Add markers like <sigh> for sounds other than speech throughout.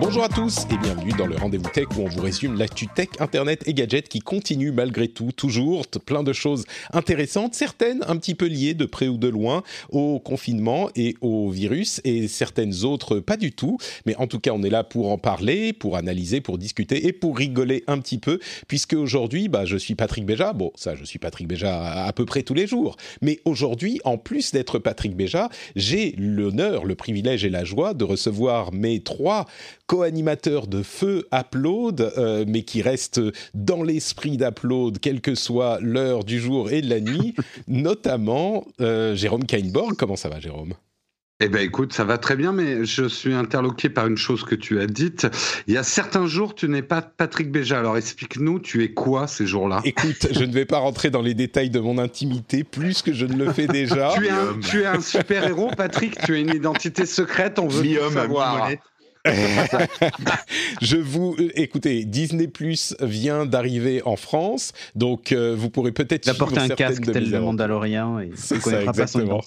Bonjour à tous et bienvenue dans le rendez-vous tech où on vous résume l'actu tech, internet et gadgets qui continuent malgré tout, toujours, plein de choses intéressantes, certaines un petit peu liées de près ou de loin au confinement et au virus et certaines autres pas du tout. Mais en tout cas, on est là pour en parler, pour analyser, pour discuter et pour rigoler un petit peu puisque aujourd'hui, bah, je suis Patrick Béja. Bon, ça, je suis Patrick Béja à peu près tous les jours. Mais aujourd'hui, en plus d'être Patrick Béja, j'ai l'honneur, le privilège et la joie de recevoir mes trois co-animateur de Feu Upload, euh, mais qui reste dans l'esprit d'Upload, quelle que soit l'heure du jour et de la nuit, <laughs> notamment euh, Jérôme Kainborg. Comment ça va, Jérôme? Eh ben écoute, ça va très bien, mais je suis interloqué par une chose que tu as dite. Il y a certains jours, tu n'es pas Patrick Béja. Alors explique-nous, tu es quoi ces jours-là? Écoute, je ne vais pas rentrer dans les détails de mon intimité plus que je ne le fais déjà. tu, es un, tu es un <laughs> super héros, Patrick. Tu as une identité secrète. On veut savoir. <laughs> je vous écoutez, Disney Plus vient d'arriver en France, donc euh, vous pourrez peut-être porté un casque tel le Mandalorian et c'est ça exactement.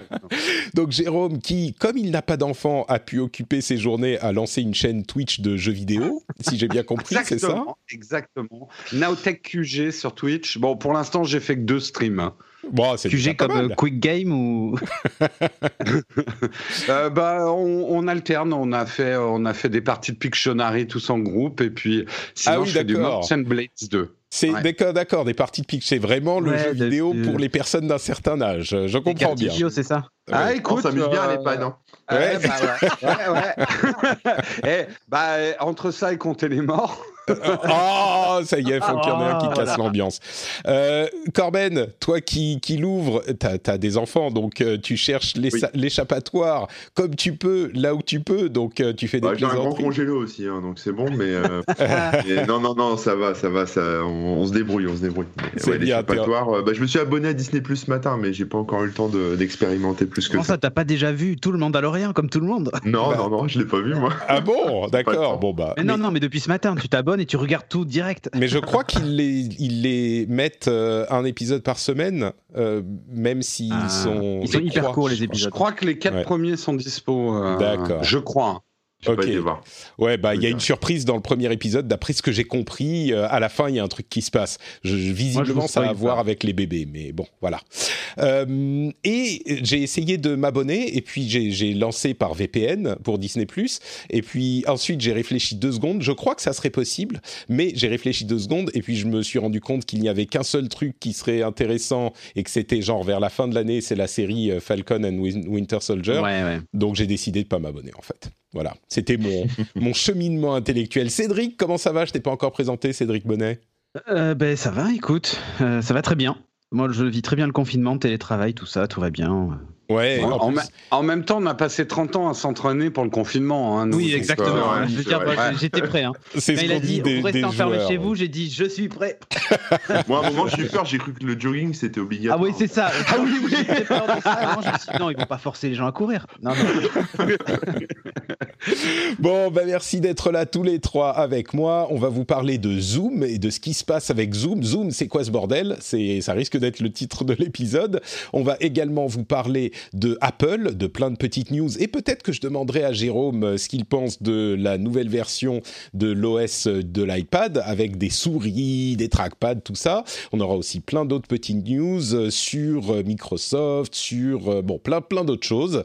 <laughs> donc Jérôme, qui comme il n'a pas d'enfant, a pu occuper ses journées à lancer une chaîne Twitch de jeux vidéo, si j'ai bien compris, c'est ça? Exactement. Nowtech QG sur Twitch. Bon, pour l'instant, j'ai fait que deux streams. Bon, c'est QG comme mal. Quick Game ou <laughs> euh, bah, on, on, alterne. On a fait, on a fait des parties de Pictionary tous en groupe et puis sinon ah oui, je fais du Merchant Blades 2. C'est Ouais. d'accord, d'accord, des parties de pitch, c'est vraiment le Ouais, jeu de- vidéo de- pour les personnes d'un certain âge. Je comprends bien. C'est ça Ah, Ouais. écoute, on s'amuse bien à euh, l'EHPAD. Hein. Ouais, Ouais. bah ouais. <laughs> ouais, ouais. Eh, bah, euh, entre ça et compter les morts. Oh, <laughs> ça y est, faut qu'il y en ait un qui Ah, casse l'ambiance. Euh, Corben, toi qui, qui l'ouvre, t'as as des enfants, donc euh, tu cherches Oui. l'échappatoire comme tu peux, là où tu peux, donc euh, tu fais des Bah, J'ai un grand congélo aussi, hein, donc c'est bon, mais, euh, <laughs> mais non, non, non, ça va, ça va, ça, on, on se débrouille, on se débrouille. Ouais, l'échappatoire, euh, bah, je me suis abonné à Disney Plus ce matin, mais j'ai pas encore eu le temps de- d'expérimenter plus que Comment ça. ça, t'as pas déjà vu tout le Mandalorian comme tout le monde? Non, Bah. non, non, je l'ai pas vu moi. Ah bon, d'accord, bon bah. Mais non, non, mais depuis ce matin, tu t'abonnes et tu regardes tout direct. Mais je crois qu'ils les, ils les mettent euh, un épisode par semaine, euh, même s'ils Ah, sont. Ils sont je hyper crois. courts les Je épisodes. crois que les quatre Ouais. premiers sont dispo. euh, D'accord. Je crois. J'ai Ok. pas été voir. Ouais, bah il y a une surprise dans le premier épisode. D'après ce que j'ai compris, euh, à la fin il y a un truc qui se passe. Je, je- visiblement vous ça a à voir avec les bébés, mais bon, voilà. Euh, et j'ai essayé de m'abonner et puis j'ai lancé par VPN pour Disney Et puis ensuite j'ai réfléchi deux secondes. Je crois que ça serait possible, mais j'ai réfléchi deux secondes et puis je me suis rendu compte qu'il n'y avait qu'un seul truc qui serait intéressant et que c'était genre vers la fin de l'année, c'est la série euh, Falcon and Win- Winter Soldier. Ouais, ouais. Donc j'ai décidé de pas m'abonner en fait. Voilà, c'était mon, <laughs> mon cheminement intellectuel. Cédric, comment ça va? Je t'ai pas encore présenté, Cédric Bonnet. Euh, ben ça va, écoute, euh, ça va très bien. Moi, je vis très bien le confinement, le télétravail, tout ça, tout va bien. Ouais, En, même temps, on a passé 30 ans à s'entraîner pour le confinement. hein, nous, oui, exactement. euh, hein. j'étais prêt. Hein. <laughs> c'est Quand ce il a dit dit, des, vous restez enfermé chez vous, j'ai dit, je suis prêt. <laughs> Moi, à un moment, j'ai eu peur, j'ai cru que le jogging c'était Ah obligatoire. oui, c'est ça. Ah oui, oui, j'ai peur de ça. Avant, je me suis dit, non, ils vont pas forcer les gens à courir. Non, non. <laughs> Bon, bah merci d'être là tous les trois avec moi. On va vous parler de Zoom et de ce qui se passe avec Zoom. Zoom, c'est quoi ce bordel? C'est, ça risque d'être le titre de l'épisode. On va également vous parler de Apple, de plein de petites news et peut-être que je demanderai à Jérôme euh, ce qu'il pense de la nouvelle version de l'OS de l'iPad avec des souris, des trackpads, tout ça. On aura aussi plein d'autres petites news euh, sur euh, Microsoft, sur euh, bon plein plein d'autres choses.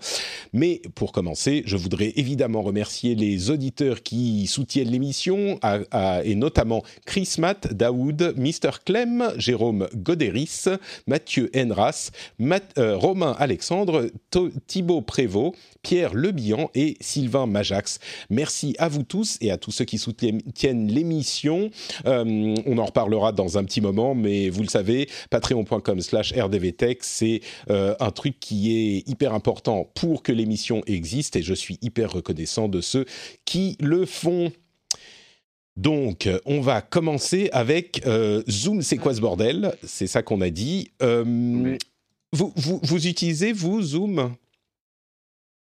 Mais pour commencer, je voudrais évidemment remercier les auditeurs qui soutiennent l'émission, et notamment Chris Matt, Daoud, Mr. Clem, Jérôme Goderis, Mathieu euh, Romain Alexandre Alexandre, Thibaut Prévost, Pierre Lebihan et Sylvain Majax. Merci à vous tous et à tous ceux qui soutiennent l'émission. Euh, on en reparlera dans un petit moment, mais vous le savez, patreon.com slash rdvtech, c'est euh, un truc qui est hyper important pour que l'émission existe et je suis hyper reconnaissant de ceux qui le font. Donc, on va commencer avec euh, Zoom, c'est quoi ce bordel? C'est ça qu'on a dit. Vous, vous, utilisez, vous, Zoom?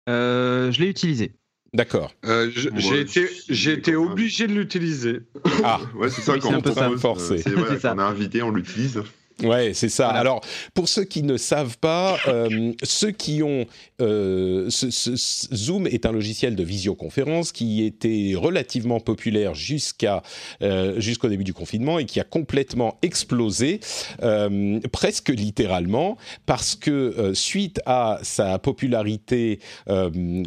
Euh, Je l'ai utilisé. D'accord. j'ai été, j'ai été obligé de l'utiliser. Ah, <laughs> ouais, c'est ça, quand on, peu forcé. on a invité, on l'utilise. Ouais, c'est ça. Alors, pour ceux qui ne savent pas, <coughs> euh, ceux qui ont euh, Zoom est un logiciel de visioconférence qui était relativement populaire jusqu'à euh, jusqu'au début du confinement et qui a complètement explosé, presque littéralement, parce que suite à sa popularité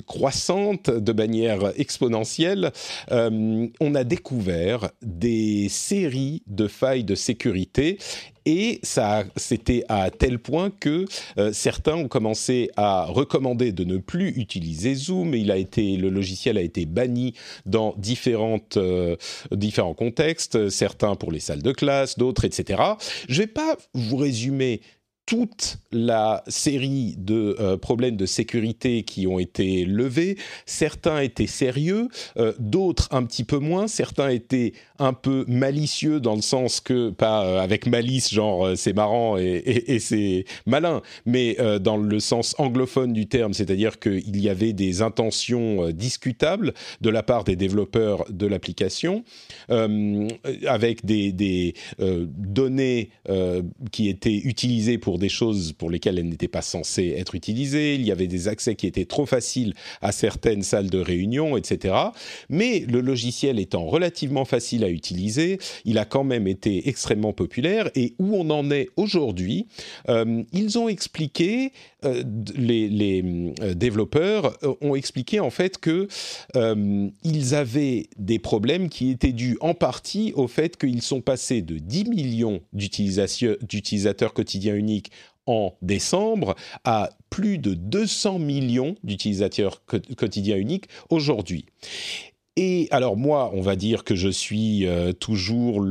croissante de manière exponentielle, on a découvert des séries de failles de sécurité et ça, c'était à tel point que euh, certains ont commencé à recommander de ne plus utiliser Zoom. Il a été, le logiciel a été banni dans différentes, euh, différents contextes, certains pour les salles de classe, d'autres, etc. Je vais pas vous résumer toute la série de euh, problèmes de sécurité qui ont été levés. Certains étaient sérieux, euh, d'autres un petit peu moins. Certains étaient un peu malicieux dans le sens que, pas euh, avec malice, genre c'est marrant et, c'est malin, mais dans le sens anglophone du terme, c'est-à-dire qu'il y avait des intentions discutables de la part des développeurs de l'application, avec des données qui étaient utilisées pour des choses pour lesquelles elles n'étaient pas censées être utilisées, il y avait des accès qui étaient trop faciles à certaines salles de réunion, etc. Mais le logiciel étant relativement facile à utiliser, il a quand même été extrêmement populaire et où on en est aujourd'hui, euh, ils ont expliqué, euh, les, euh, développeurs ont expliqué en fait que ils avaient des problèmes qui étaient dus en partie au fait qu'ils sont passés de 10 millions d'utilisateurs quotidiens uniques en décembre à plus de 200 millions d'utilisateurs quotidiens uniques aujourd'hui. Et alors moi, on va dire que je suis euh, toujours,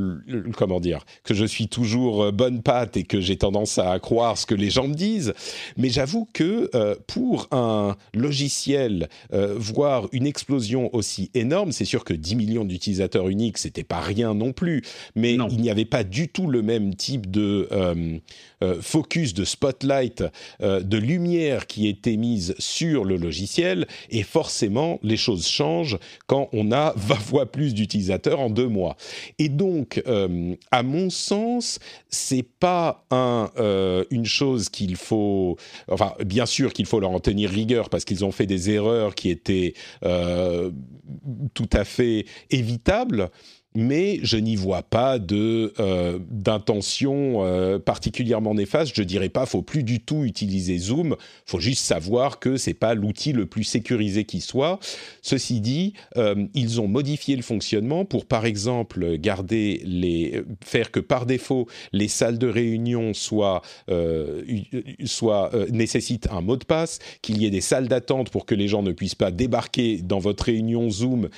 comment dire, que je suis toujours euh, bonne patte et que j'ai tendance à croire ce que les gens me disent. Mais j'avoue que euh, pour un logiciel voir une explosion aussi énorme, c'est sûr que 10 millions d'utilisateurs uniques, c'était pas rien non plus. Mais il n'y avait pas du tout le même type de focus, de spotlight, de lumière qui était mise sur le logiciel. Et forcément, les choses changent quand on a 20 <laughs> fois plus d'utilisateurs en deux mois. Et donc, euh, à mon sens, c'est pas un, euh, une chose qu'il faut. Enfin, bien sûr qu'il faut leur en tenir rigueur parce qu'ils ont fait des erreurs qui étaient euh, tout à fait évitables mais je n'y vois pas de euh, d'intention euh, particulièrement néfaste. Je dirais pas, faut plus du tout utiliser Zoom. Faut juste savoir que c'est pas l'outil le plus sécurisé qui soit. Ceci dit, euh, ils ont modifié le fonctionnement pour, par exemple, garder les, faire que par défaut les salles de réunion soient soient nécessitent un mot de passe, qu'il y ait des salles d'attente pour que les gens ne puissent pas débarquer dans votre réunion Zoom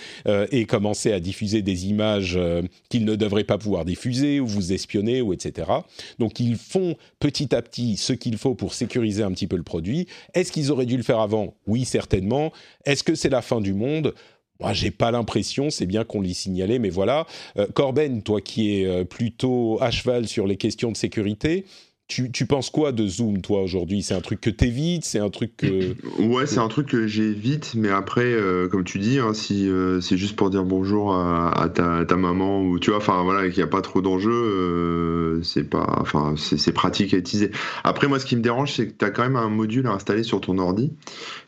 et commencer à diffuser des images euh, qu'ils ne devraient pas pouvoir diffuser ou vous espionner ou etc. Donc ils font petit à petit ce qu'il faut pour sécuriser un petit peu le produit. Est-ce qu'ils auraient dû le faire avant? Oui, certainement. Est-ce que c'est la fin du monde? Moi, j'ai pas l'impression, c'est bien qu'on l'y signalé, mais voilà. Euh, Corben, toi qui es euh, plutôt à cheval sur les questions de sécurité, tu, tu, penses quoi de Zoom, toi, aujourd'hui? C'est un truc que t'évites C'est un truc que... <clears throat> Ouais, c'est un truc que j'évite, mais après, euh, comme tu dis, hein, si euh, c'est juste pour dire bonjour à, ta, ta, maman, ou tu vois, enfin voilà, qu'il n'y a pas trop d'enjeux, euh, c'est pas... Enfin, c'est pratique à utiliser. Après, moi, ce qui me dérange, c'est que tu as quand même un module à installer sur ton ordi,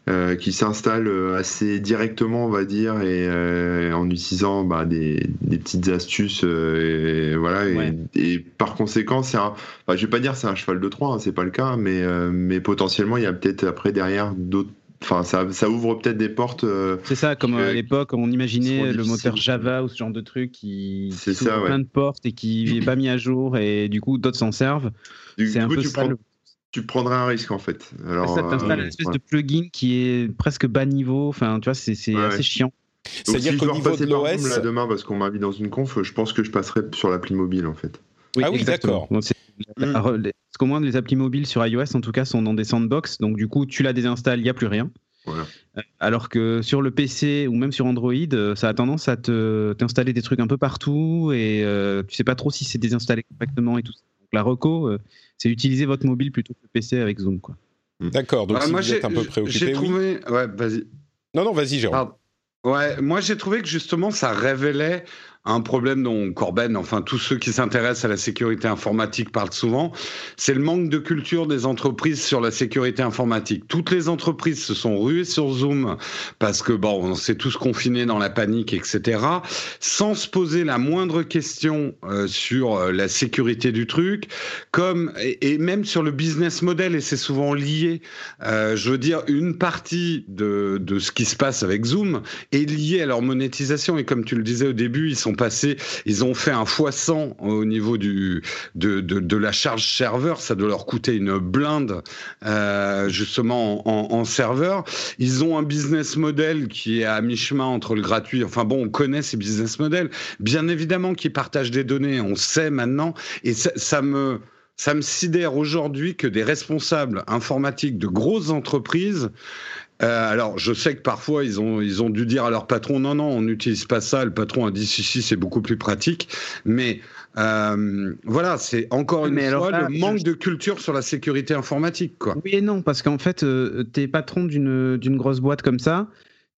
euh, qui s'installe euh, assez directement, on va dire, et euh, en utilisant bah, des, des, petites astuces, et, voilà. Et, par conséquent, c'est un, je vais pas dire c'est un cheval de Troie, hein, c'est pas le cas, mais mais potentiellement il y a peut-être après derrière d'autres Enfin, ça, ça, ouvre peut-être des portes. c'est ça, comme à l'époque, on imaginait le moteur Java ou ce genre de truc qui, qui ouvre plein de portes et qui n'est pas mis à jour et du coup d'autres s'en servent. C'est un peu ça. Tu prendrais un risque en fait. Alors, ça euh, une espèce ouais. de plugin qui est presque bas niveau. Enfin, tu vois, c'est Ouais, assez chiant. C'est-à-dire si je qu'au niveau de l'OS, là, demain parce qu'on m'a mis dans une conf, je pense que je passerai sur l'appli mobile en fait. Ah oui, d'accord. Mm. Parce qu'au moins, les applis mobiles sur iOS, en tout cas, sont dans des sandbox. Donc, du coup, tu la désinstalles, il n'y a plus rien. Voilà. Euh, Alors que sur le PC ou même sur Android, euh, ça a tendance à te t'installer des trucs un peu partout et euh, tu sais pas trop si c'est désinstallé correctement et tout ça. Donc, la reco, euh, c'est utiliser votre mobile plutôt que le PC avec Zoom. Quoi. D'accord, donc si moi, vous êtes un peu j'ai préoccupé, oui. trouvé. Ouais, vas-y. Non, non, vas-y, Jérôme. Pardon. Ouais, moi j'ai trouvé que justement ça révélait un problème dont Corben, enfin tous ceux qui s'intéressent à la sécurité informatique parlent souvent, c'est le manque de culture des entreprises sur la sécurité informatique. Toutes les entreprises se sont ruées sur Zoom parce que bon, on s'est tous confinés dans la panique, etc. Sans se poser la moindre question euh, sur euh, la sécurité du truc, comme et, même sur le business model, et c'est souvent lié. Euh, je veux dire, une partie de, de ce qui se passe avec Zoom est liée à leur monétisation. Et comme tu le disais au début, ils sont passés, ils ont fait un fois 100 au niveau du, de, de, la charge serveur. Ça doit leur coûter une blinde, euh, justement, en, serveur. Ils ont un business model qui est à mi-chemin entre le gratuit. Enfin bon, on connaît ces business models. Bien évidemment qu'ils partagent des données, on sait maintenant. Et ça me ça me sidère aujourd'hui que des responsables informatiques de grosses entreprises euh, alors, je sais que parfois ils ont ils ont dû dire à leur patron non non on n'utilise pas ça. Le patron a dit si si c'est beaucoup plus pratique. Mais euh, voilà, c'est encore une Mais fois là, le je- manque de culture sur la sécurité informatique quoi. Oui et non, parce qu'en fait, euh, t'es patron d'une grosse boîte comme ça.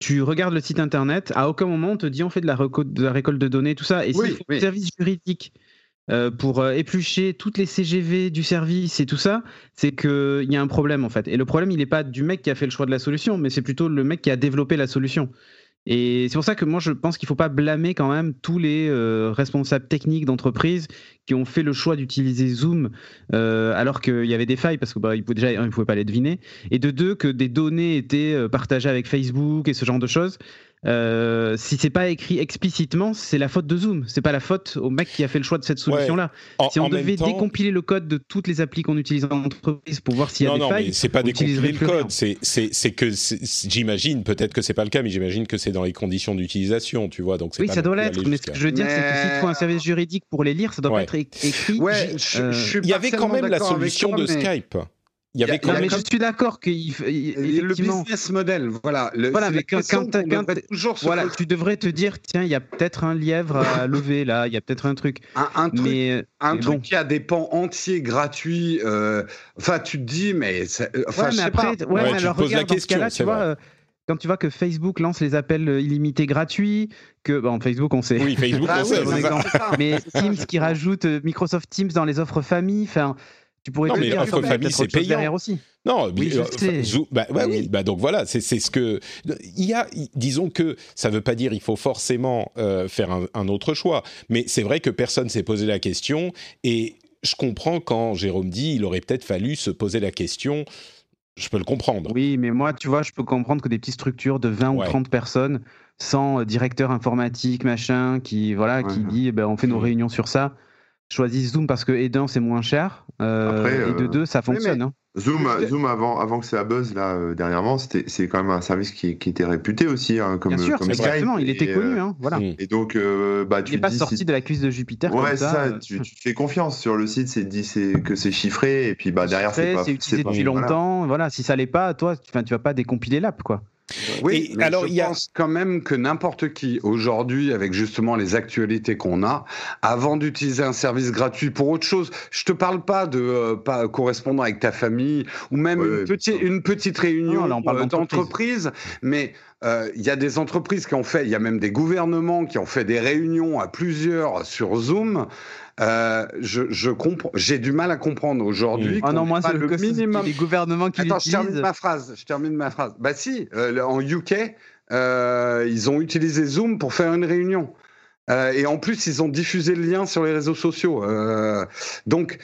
Tu regardes le site internet, à aucun moment on te dit on fait de la, de la récolte de données, tout ça. Et Oui, oui. un service juridique euh, pour euh, éplucher toutes les CGV du service et tout ça, c'est qu'il y a un problème en fait. Et le problème, il n'est pas du mec qui a fait le choix de la solution, mais c'est plutôt le mec qui a développé la solution. Et c'est pour ça que moi, je pense qu'il ne faut pas blâmer quand même tous les euh, responsables techniques d'entreprise qui ont fait le choix d'utiliser Zoom alors qu'il y avait des failles, parce que bah, ils pouvaient, ne pas les deviner, et de deux, que des données étaient partagées avec Facebook et ce genre de choses. Euh, si c'est pas écrit explicitement, c'est la faute de Zoom. C'est pas la faute au mec qui a fait le choix de cette solution-là. Si on devait temps- décompiler le code de toutes les applis qu'on utilise en entreprise pour voir s'il y a non, des non, failles, mais c'est pas décompiler le code. C'est, c'est, c'est que j'imagine, peut-être que c'est pas le cas, mais j'imagine que c'est dans les conditions d'utilisation, tu vois. Donc Oui, pas ça doit l'être, mais ce que je veux dire, c'est que s'il faut un service juridique pour les lire, ça doit Ouais. pas être écrit. Ouais, euh, je suis Il y avait quand même la solution toi, de mais Skype. Il y avait Il y a- quand Non, même. mais je suis d'accord il- Le business model, voilà. Le, Voilà, mais quand- question quand- quand- toujours Voilà, tu devrais te dire, tiens, il y a peut-être un lièvre à <laughs> lever là, il y a peut-être un truc. un, un truc Mais, euh, un mais truc bon. qui a des pans entiers gratuits. euh, Enfin, tu te dis, mais ça- euh, enfin, ouais, je mais sais après, pas. ouais, Ouais, mais alors poses la regarde, dans ce question, cas-là, c'est tu vois, vrai. euh, quand tu vois que Facebook lance les appels illimités gratuits, que bon, Facebook, on sait. Oui, Facebook, Ah on <laughs> oui, sait. Mais Teams qui rajoute Microsoft Teams dans les offres famille, enfin, tu pourrais Non, te mais dire, peut-être c'est payant. derrière aussi. Non, Oui, euh. Zou- bah, bah oui, bah donc voilà, c'est ce que il y a. Disons que ça veut pas dire il faut forcément euh, faire un, un autre choix, mais c'est vrai que personne s'est posé la question et je comprends quand Jérôme dit il aurait peut-être fallu se poser la question. Je peux le comprendre. Oui, mais moi, tu vois, je peux comprendre que des petites structures de 20 Ouais. ou 30 personnes, sans euh, directeur informatique, machin, qui, voilà, qui dit, eh ben, on fait nos Mhm. réunions sur ça, choisissent Zoom parce que, et d'un, c'est moins cher, euh, Après, et de euh, deux, ça fonctionne. mais- hein. Zoom, avant, avant que ça buzz là euh, dernièrement, c'était c'est quand même un service qui, qui était réputé aussi, hein, comme Bien sûr, comme exactement, il était connu, hein, voilà. Et donc, euh, bah, Il tu n'est te pas sorti si- de la cuisse de Jupiter Ouais, comme ça. ça. euh, Tu, fais confiance sur le site, c'est dit c'est que c'est chiffré, et puis bah derrière c'est pas. c'est utilisé pas- depuis voilà. longtemps, voilà, si ça l'est pas, toi, tu, enfin, tu vas pas décompiler l'app, quoi. Oui, Et mais alors, je il y a- pense quand même que n'importe qui aujourd'hui, avec justement les actualités qu'on a, avant d'utiliser un service gratuit pour autre chose, je te parle pas de euh, pas correspondre avec ta famille ou même Ouais, une, petite, une réunion Non, là, on parle euh, d'entreprise. d'entreprise, mais euh, il y a des entreprises qui ont fait, il y a même des gouvernements qui ont fait des réunions à plusieurs sur Zoom. Euh, je, je comprends, j'ai du mal à comprendre aujourd'hui. Mm. Oh qu'on non, moi, c'est le le minimum. les gouvernements qui Attends, je termine ma phrase. Je termine ma phrase. Bah si, euh, en UK, euh, ils ont utilisé Zoom pour faire une réunion. Euh, et en plus, ils ont diffusé le lien sur les réseaux sociaux. Euh, donc,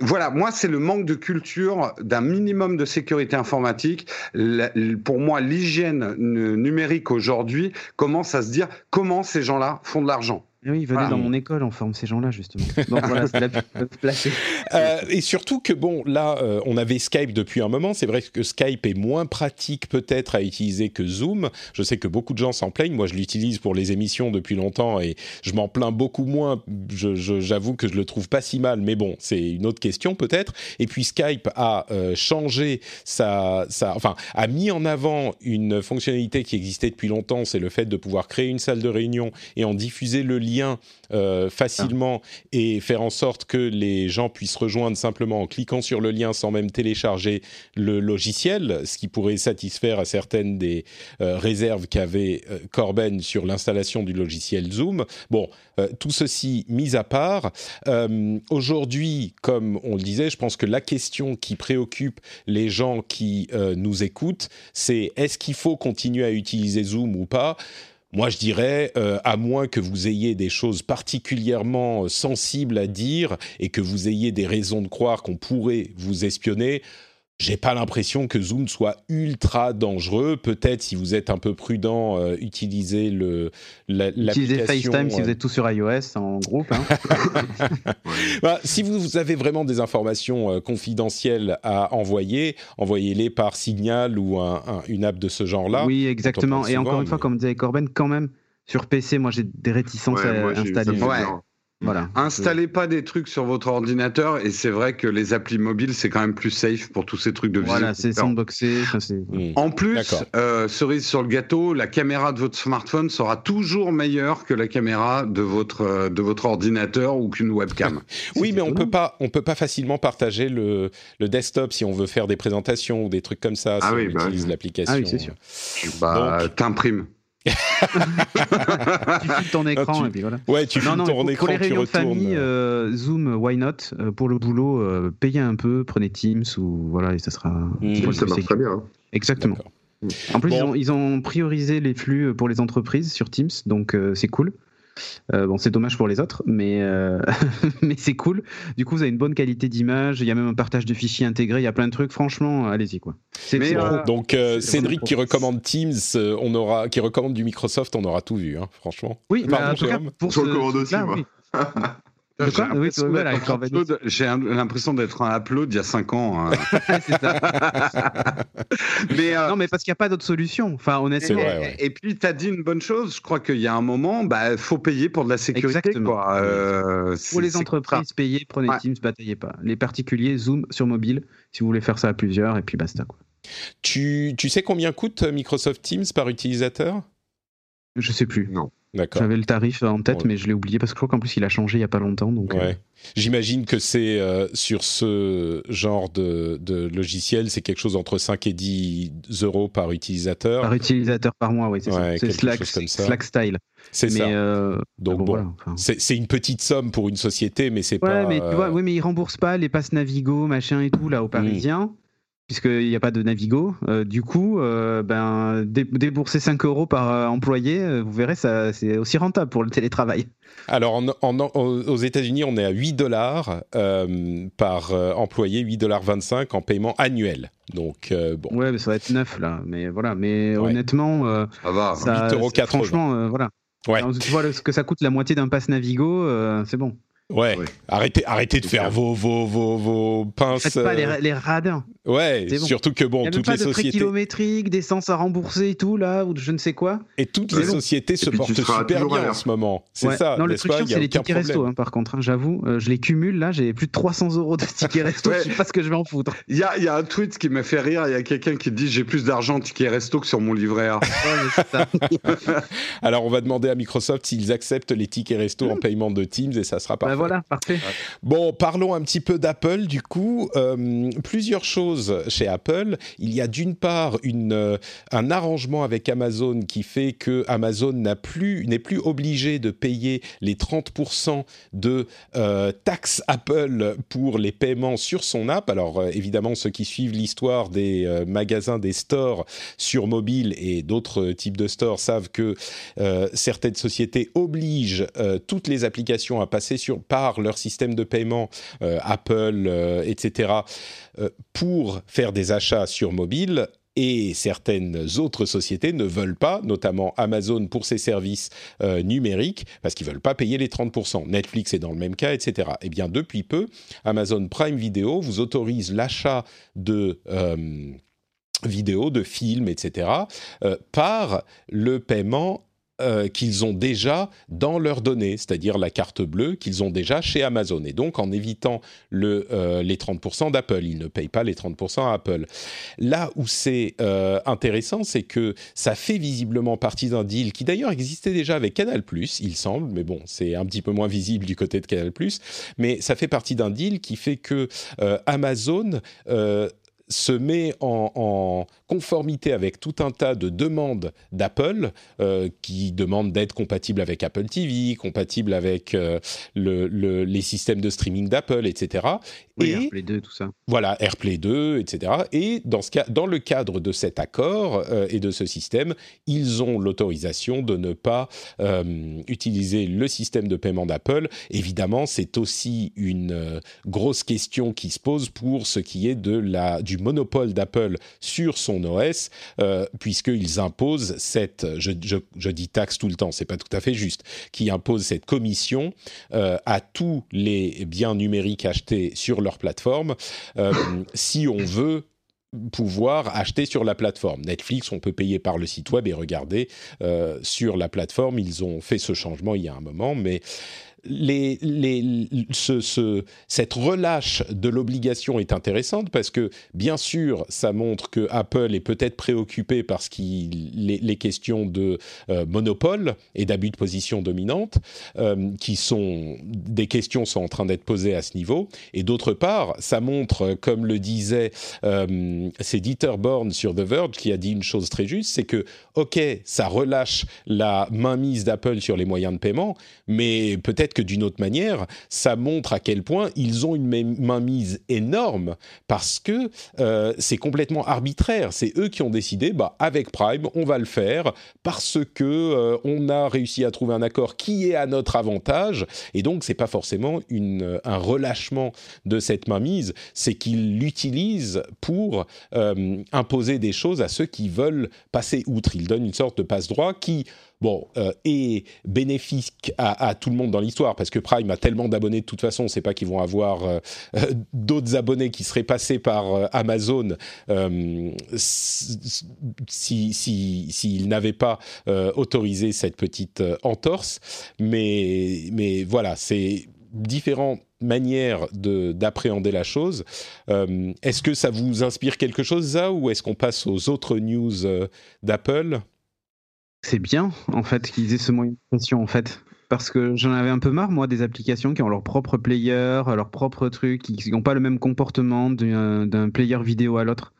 voilà, moi, c'est le manque de culture d'un minimum de sécurité informatique. La- pour moi, l'hygiène nu- numérique aujourd'hui commence à se dire comment ces gens-là font de l'argent. Oui, ils venaient dans mon école en forme, ces gens-là, justement. <laughs> Donc voilà, c'est la. Euh, et surtout que, bon, là, euh, on avait Skype depuis un moment. C'est vrai que Skype est moins pratique peut-être à utiliser que Zoom. Je sais que beaucoup de gens s'en plaignent. Moi, je l'utilise pour les émissions depuis longtemps et je m'en plains beaucoup moins. J'avoue que je le trouve pas si mal, mais bon, c'est une autre question peut-être. Et puis Skype a euh, changé sa, sa, enfin, a mis en avant une fonctionnalité qui existait depuis longtemps, c'est le fait de pouvoir créer une salle de réunion et en diffuser le lien euh, facilement et faire en sorte que les gens puissent rejoindre simplement en cliquant sur le lien sans même télécharger le logiciel, ce qui pourrait satisfaire à certaines des euh, réserves qu'avait euh, Corben sur l'installation du logiciel Zoom. Bon, tout ceci mis à part, aujourd'hui, comme on le disait, je pense que la question qui préoccupe les gens qui nous écoutent, c'est est-ce qu'il faut continuer à utiliser Zoom ou pas? Moi, je dirais, euh, à moins que vous ayez des choses particulièrement euh, sensibles à dire et que vous ayez des raisons de croire qu'on pourrait vous espionner, j'ai pas l'impression que Zoom soit ultra dangereux. Peut-être si vous êtes un peu prudent, euh, utilisez le Utilisez FaceTime si vous êtes tous sur iOS en groupe. Hein. <laughs> bah, si vous, avez vraiment des informations confidentielles à envoyer, envoyez-les par Signal ou une app de ce genre-là. Oui, exactement. Et encore une fois, comme disait Corben, quand même sur PC, moi j'ai des réticences à installer. Voilà. Installez pas des trucs sur votre ordinateur et c'est vrai que les applis mobiles c'est quand même plus safe pour tous ces trucs de Voilà, c'est sandboxé. Mmh. En plus, euh, cerise sur le gâteau, la caméra de votre smartphone sera toujours meilleure que la caméra de votre euh, de votre ordinateur ou qu'une webcam. <laughs> oui, mais on peut pas on peut pas facilement partager le, le desktop si on veut faire des présentations ou des trucs comme ça. Ah si oui, on bah utilise l'application. Ah oui, c'est sûr. Bah, t'imprimes <laughs> tu filmes ton écran et puis voilà. Ouais, tu filmes ton pour, écran. Pour les réunions de famille, euh, Zoom, why not euh, Pour le boulot, euh, payez un peu, prenez Teams ou voilà et ça sera. Mmh. Ça marche très bien. Hein. Exactement. En plus, ils, ont, ils, ont, priorisé les flux pour les entreprises sur Teams, donc c'est cool. Euh, bon, c'est dommage pour les autres, mais, euh, <laughs> mais c'est cool. Du coup, vous avez une bonne qualité d'image. Il y a même un partage de fichiers intégré. Il y a plein de trucs. Franchement, allez-y quoi. Euh, donc Cédric qui recommande Teams, on aura, qui recommande du Microsoft, on aura tout vu, hein, franchement. Oui, bah, en tout cas, pour je recommande aussi. moi. <laughs> J'ai l'impression d'être un upload il y a 5 ans. Hein. <laughs> mais, euh, non, mais parce qu'il n'y a pas d'autre solution. Enfin, honnêtement. Et puis, tu as dit une bonne chose. Je crois qu'il y a un moment, il bah, faut payer pour de la sécurité. Quoi. Euh, pour les entreprises, payez, prenez Teams, bataillez pas. Les particuliers, Zoom sur mobile, si vous voulez faire ça à plusieurs, et puis basta. Quoi. Tu, tu sais combien coûte Microsoft Teams par utilisateur? Je sais plus. Non. J'avais le tarif en tête, mais je l'ai oublié parce que je crois qu'en plus il a changé il n'y a pas longtemps. Donc, euh. J'imagine que c'est euh, sur ce genre de, de, logiciel, c'est quelque chose entre 5 et 10 euros par utilisateur. Par utilisateur par mois, oui, c'est ça. C'est Slack, Slack, Style. C'est ça. Euh, donc bon, c'est une petite somme pour une société, mais c'est pas. Mais tu vois, oui, mais ils remboursent pas les passes Navigo, machin et tout là aux hmm. Parisiens puisqu'il n'y a pas de Navigo. Euh, du coup, euh, ben, débourser 5 euros par euh, employé, vous verrez, ça, c'est aussi rentable pour le télétravail. Alors, aux États-Unis, on est à 8 dollars par employé, 8 dollars 25 en paiement annuel. Donc, bon. Ouais, mais ça va être 9 là. Mais voilà, mais honnêtement, ça va. 8 euros Franchement, voilà. Ouais. tu vois ce que ça coûte la moitié d'un pass Navigo, c'est bon. Ouais. Arrêtez, arrêtez de faire vos, vos, vos, vos pinces. Faites pas les, les radins. Ouais, surtout que bon, toutes les sociétés. Il y a pas de kilométrique, d'essence à rembourser et tout là, ou je ne sais quoi. Et toutes les sociétés se portent super bien en ce moment. C'est ça. Non, le truc c'est les tickets resto. Hein, par contre, hein, j'avoue, euh, je les cumule là, j'ai plus de 300 euros de tickets <laughs> resto. Je sais pas ce que je vais en foutre. Il y a, y a un tweet qui m'a fait rire. Il y a quelqu'un qui dit j'ai plus d'argent en tickets resto que sur mon livret A. <laughs> Alors on va demander à Microsoft s'ils acceptent les tickets resto en paiement de Teams et ça sera bah parfait. voilà, parfait. Bon, parlons un petit peu d'Apple du coup. Euh, plusieurs choses chez Apple. Il y a d'une part euh, un arrangement avec Amazon qui fait que Amazon n'est plus obligé de payer les 30% de euh, taxes Apple pour les paiements sur son app. Alors évidemment, ceux qui suivent l'histoire des magasins, des stores sur mobile et d'autres types de stores savent que certaines sociétés obligent toutes les applications à passer par leur système de paiement, euh, Apple, euh, etc., euh, pour faire des achats sur mobile et certaines autres sociétés ne veulent pas, notamment Amazon pour ses services euh, numériques, parce qu'ils veulent pas payer les 30%. Netflix est dans le même cas, etc. Eh bien, depuis peu, Amazon Prime Video vous autorise l'achat de euh, vidéos, de films, etc., euh, par le paiement euh, qu'ils ont déjà dans leurs données, c'est-à-dire la carte bleue qu'ils ont déjà chez Amazon. Et donc, en évitant euh, les 30% d'Apple, ils ne payent pas les 30% à Apple. Là où c'est euh, intéressant, c'est que ça fait visiblement partie d'un deal qui d'ailleurs existait déjà avec Canal+, il semble, mais bon, c'est un petit peu moins visible du côté de Canal+, mais ça fait partie d'un deal qui fait que Amazon se met en, conformité avec tout un tas de demandes d'Apple euh, qui demandent d'être compatible avec Apple TV, compatible avec euh, le, les systèmes de streaming d'Apple, etc. Oui, et AirPlay 2, tout ça. Voilà, AirPlay 2, etc. Et dans, ce cas, dans le cadre de cet accord euh, et de ce système, ils ont l'autorisation de ne pas utiliser le système de paiement d'Apple. Évidemment, c'est aussi une grosse question qui se pose pour ce qui est de la, du monopole d'Apple sur son OS, euh, puisqu'ils imposent cette, je, dis taxe tout le temps, c'est pas tout à fait juste, qui impose cette commission euh, à tous les biens numériques achetés sur leur plateforme, euh, si on veut pouvoir acheter sur la plateforme. Netflix, on peut payer par le site web et regarder sur la plateforme. Ils ont fait ce changement il y a un moment, mais cette relâche de l'obligation est intéressante parce que, bien sûr, ça montre que Apple est peut-être préoccupé par ce les, questions de euh, monopole et d'abus de position dominante, euh, qui sont des questions sont en train d'être posées à ce niveau. Et d'autre part, ça montre, comme le disait euh, c'est Dieter Born sur The Verge qui a dit une chose très juste, c'est que, ok, ça relâche la mainmise d'Apple sur les moyens de paiement, mais peut-être que d'une autre manière, ça montre à quel point ils ont une mainmise énorme parce que euh, c'est complètement arbitraire. C'est eux qui ont décidé, bah, avec Prime, on va le faire parce que euh, on a réussi à trouver un accord qui est à notre avantage. Et donc, c'est pas forcément une, un relâchement de cette mainmise, c'est qu'ils l'utilisent pour euh, imposer des choses à ceux qui veulent passer outre. Ils donnent une sorte de passe-droit qui bon, euh, est bénéfique à, tout le monde dans l'histoire, parce que Prime a tellement d'abonnés de toute façon, c'est pas qu'ils vont avoir euh, euh, d'autres abonnés qui seraient passés par Amazon s'ils si, si, n'avaient pas autorisé cette petite entorse. Mais, mais voilà, c'est différentes manières d'appréhender la chose. est-ce que ça vous inspire quelque chose, ça, ou est-ce qu'on passe aux autres news d'Apple? C'est bien, en fait, qu'ils aient ce moyen de pression, en fait. Parce que j'en avais un peu marre, moi, des applications qui ont leur propre player, leur propre truc, qui n'ont pas le même comportement d'un player vidéo à l'autre.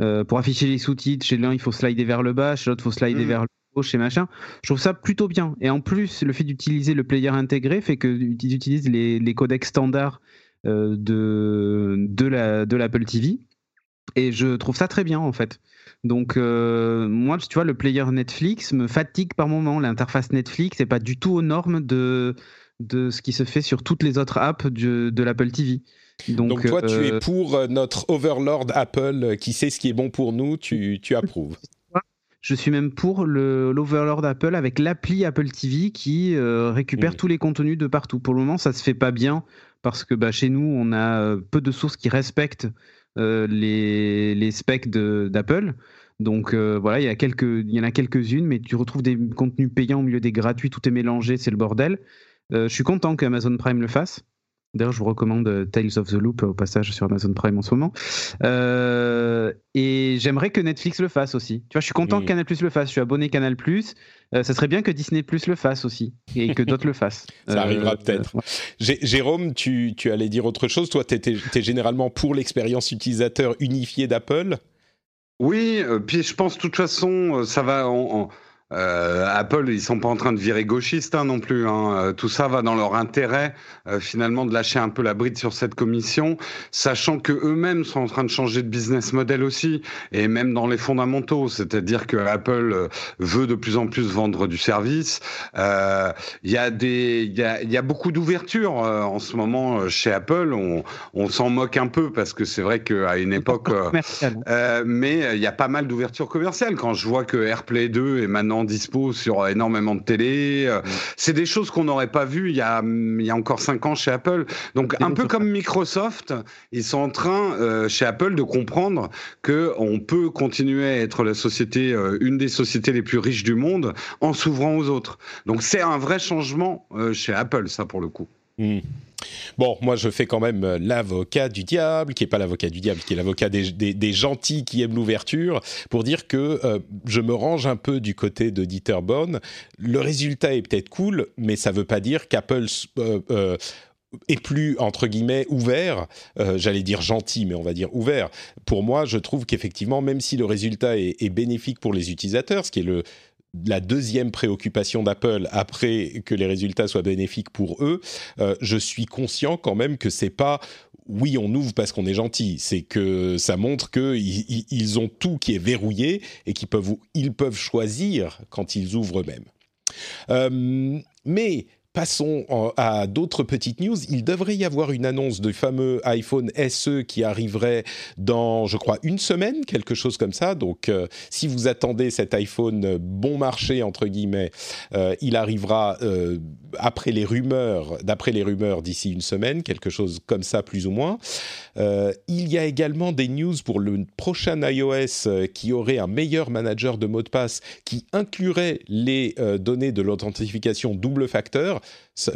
Euh, pour afficher les sous-titres, chez l'un, il faut slider vers le bas, chez l'autre, il faut slider mm. vers le haut, chez machin. Je trouve ça plutôt bien. Et en plus, le fait d'utiliser le player intégré fait qu'ils utilisent les, les, codecs standards euh, de, de l'Apple de TV. Et je trouve ça très bien, en fait. Donc, euh, moi, tu vois, le player Netflix me fatigue par moment. L'interface Netflix n'est pas du tout aux normes de, de ce qui se fait sur toutes les autres apps de l'Apple TV. Donc, toi, tu es euh, pour euh, notre overlord Apple qui sait ce qui est bon pour nous, tu, tu approuves <laughs> je suis même pour l'overlord Apple avec l'appli Apple TV qui récupère mmh. tous les contenus de partout. Pour le moment, ça se fait pas bien parce que bah, chez nous, on a peu de sources qui respectent les, les specs d'Apple. Donc euh, voilà, il y en a quelques-unes, mais tu retrouves des contenus payants au milieu des gratuits, tout est mélangé, c'est le bordel. Euh, je suis content qu'Amazon Prime le fasse. D'ailleurs, je vous recommande euh, Tales of the Loop au passage sur Amazon Prime en ce moment. Euh, et j'aimerais que Netflix le fasse aussi. Tu vois, je suis content que Canal Plus le fasse. Je suis abonné Canal Plus. Euh, ça serait bien que Disney Plus le fasse aussi et que d'autres le fassent. <laughs> Ça arrivera peut-être. Jérôme, tu, tu, allais dire autre chose? Toi, tu es, généralement pour l'expérience utilisateur unifiée d'Apple? Oui, puis je pense de toute façon, ça va. en euh, Apple, ils sont pas en train de virer gauchiste hein, non plus. Hein. Euh, tout ça va dans leur intérêt euh, finalement de lâcher un peu la bride sur cette commission, sachant que eux-mêmes sont en train de changer de business model aussi, et même dans les fondamentaux. C'est-à-dire que Apple veut de plus en plus vendre du service. Il y a des, il y a, y a, beaucoup d'ouverture en ce moment chez Apple. On, on s'en moque un peu parce que c'est vrai qu'à une époque, mais il y a pas mal d'ouverture commerciale. Quand je vois que AirPlay 2 est maintenant dispo sur énormément de télé. Euh, mm. C'est des choses qu'on n'aurait pas vues il y, a, il y a encore cinq ans chez Apple. Donc un peu comme Microsoft, ils sont en train euh, chez Apple de comprendre que on peut continuer à être la société, euh, une des sociétés les plus riches du monde, en s'ouvrant aux autres. Donc c'est un vrai changement chez Apple, ça pour le coup. Mm. Bon, moi je fais quand même euh, l'avocat du diable, qui est pas l'avocat du diable, qui est l'avocat des, gentils qui aiment l'ouverture, pour dire que euh, je me range un peu du côté de Dieter Born. Le résultat est peut-être cool, mais ça veut pas dire qu'Apple euh, est plus entre guillemets ouvert, j'allais dire gentil, mais on va dire ouvert. Pour moi, je trouve qu'effectivement, même si le résultat est, bénéfique pour les utilisateurs, ce qui est le la deuxième préoccupation d'Apple après que les résultats soient bénéfiques pour eux, euh, je suis conscient quand même que c'est pas oui, on ouvre parce qu'on est gentil. C'est que ça montre qu'ils ils ont tout qui est verrouillé et qu'ils peuvent, ils peuvent choisir quand ils ouvrent eux-mêmes. Euh, mais Passons à d'autres petites news. Il devrait y avoir une annonce du fameux iPhone SE qui arriverait dans, je crois, une semaine, quelque chose comme ça. Donc, euh, si vous attendez cet iPhone bon marché entre guillemets, euh, il arrivera euh, après les rumeurs, d'après les rumeurs d'ici une semaine, quelque chose comme ça plus ou moins. Il y a également des news pour le prochain iOS qui aurait un meilleur manager de mots de passe qui inclurait les données de l'authentification double facteur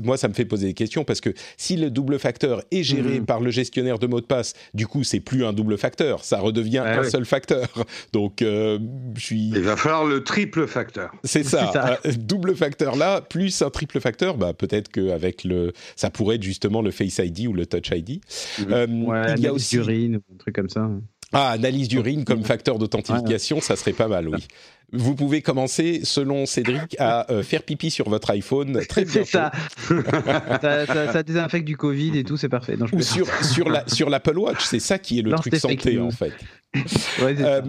moi, ça me fait poser des questions parce que si le double facteur est géré mhm. par le gestionnaire de mots de passe, du coup, c'est plus un double facteur, ça redevient un seul facteur. <laughs> Donc, euh, je suis. Il va falloir le triple facteur. <laughs> C'est ça, euh, double facteur là, plus un triple facteur. Bah, peut-être qu'avec le, ça pourrait être justement le Face ID ou le Touch ID. Mhm. Euh, il y a aussi urine, un truc comme ça. Ah, analyse d'urine comme <laughs> facteur d'authentification, ça serait pas mal, oui. Vous pouvez commencer, selon Cédric, à euh, faire pipi sur votre iPhone très bien. C'est <laughs> ça. ça, désinfecte du Covid et tout, c'est parfait. Ou sur, sur, la, sur l'Apple Watch, c'est ça qui est le truc santé, en fait. Ouais, euh,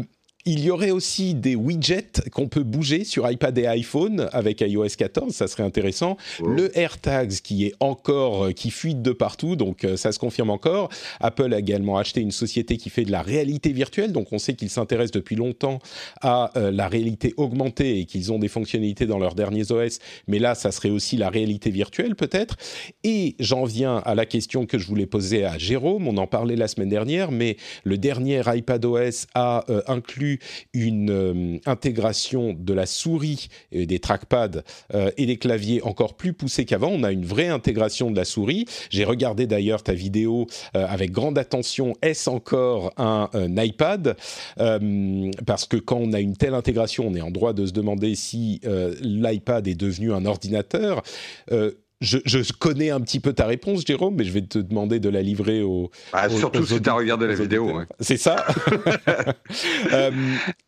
il y aurait aussi des widgets qu'on peut bouger sur iPad et iPhone avec iOS 14, ça serait intéressant. Le AirTags qui est encore, euh, qui fuite de partout, donc euh, ça se confirme encore. Apple a également acheté une société qui fait de la réalité virtuelle, donc on sait qu'ils s'intéressent depuis longtemps à euh, la réalité augmentée et qu'ils ont des fonctionnalités dans leurs derniers OS, mais là, ça serait aussi la réalité virtuelle peut-être. Et j'en viens à la question que je voulais poser à Jérôme, on en parlait la semaine dernière, mais le dernier iPadOS a inclus une euh, intégration de la souris des trackpads euh, et des claviers encore plus poussée qu'avant. On a une vraie intégration de la souris. J'ai regardé d'ailleurs ta vidéo euh, avec grande attention. Est-ce encore un, iPad? Parce que quand on a une telle intégration, on est en droit de se demander si l'iPad est devenu un ordinateur je, connais un petit peu ta réponse, Jérôme, mais je vais te demander de la livrer au. Ah, surtout si tu as regardé la vidéo. C'est ça. <laughs> Euh,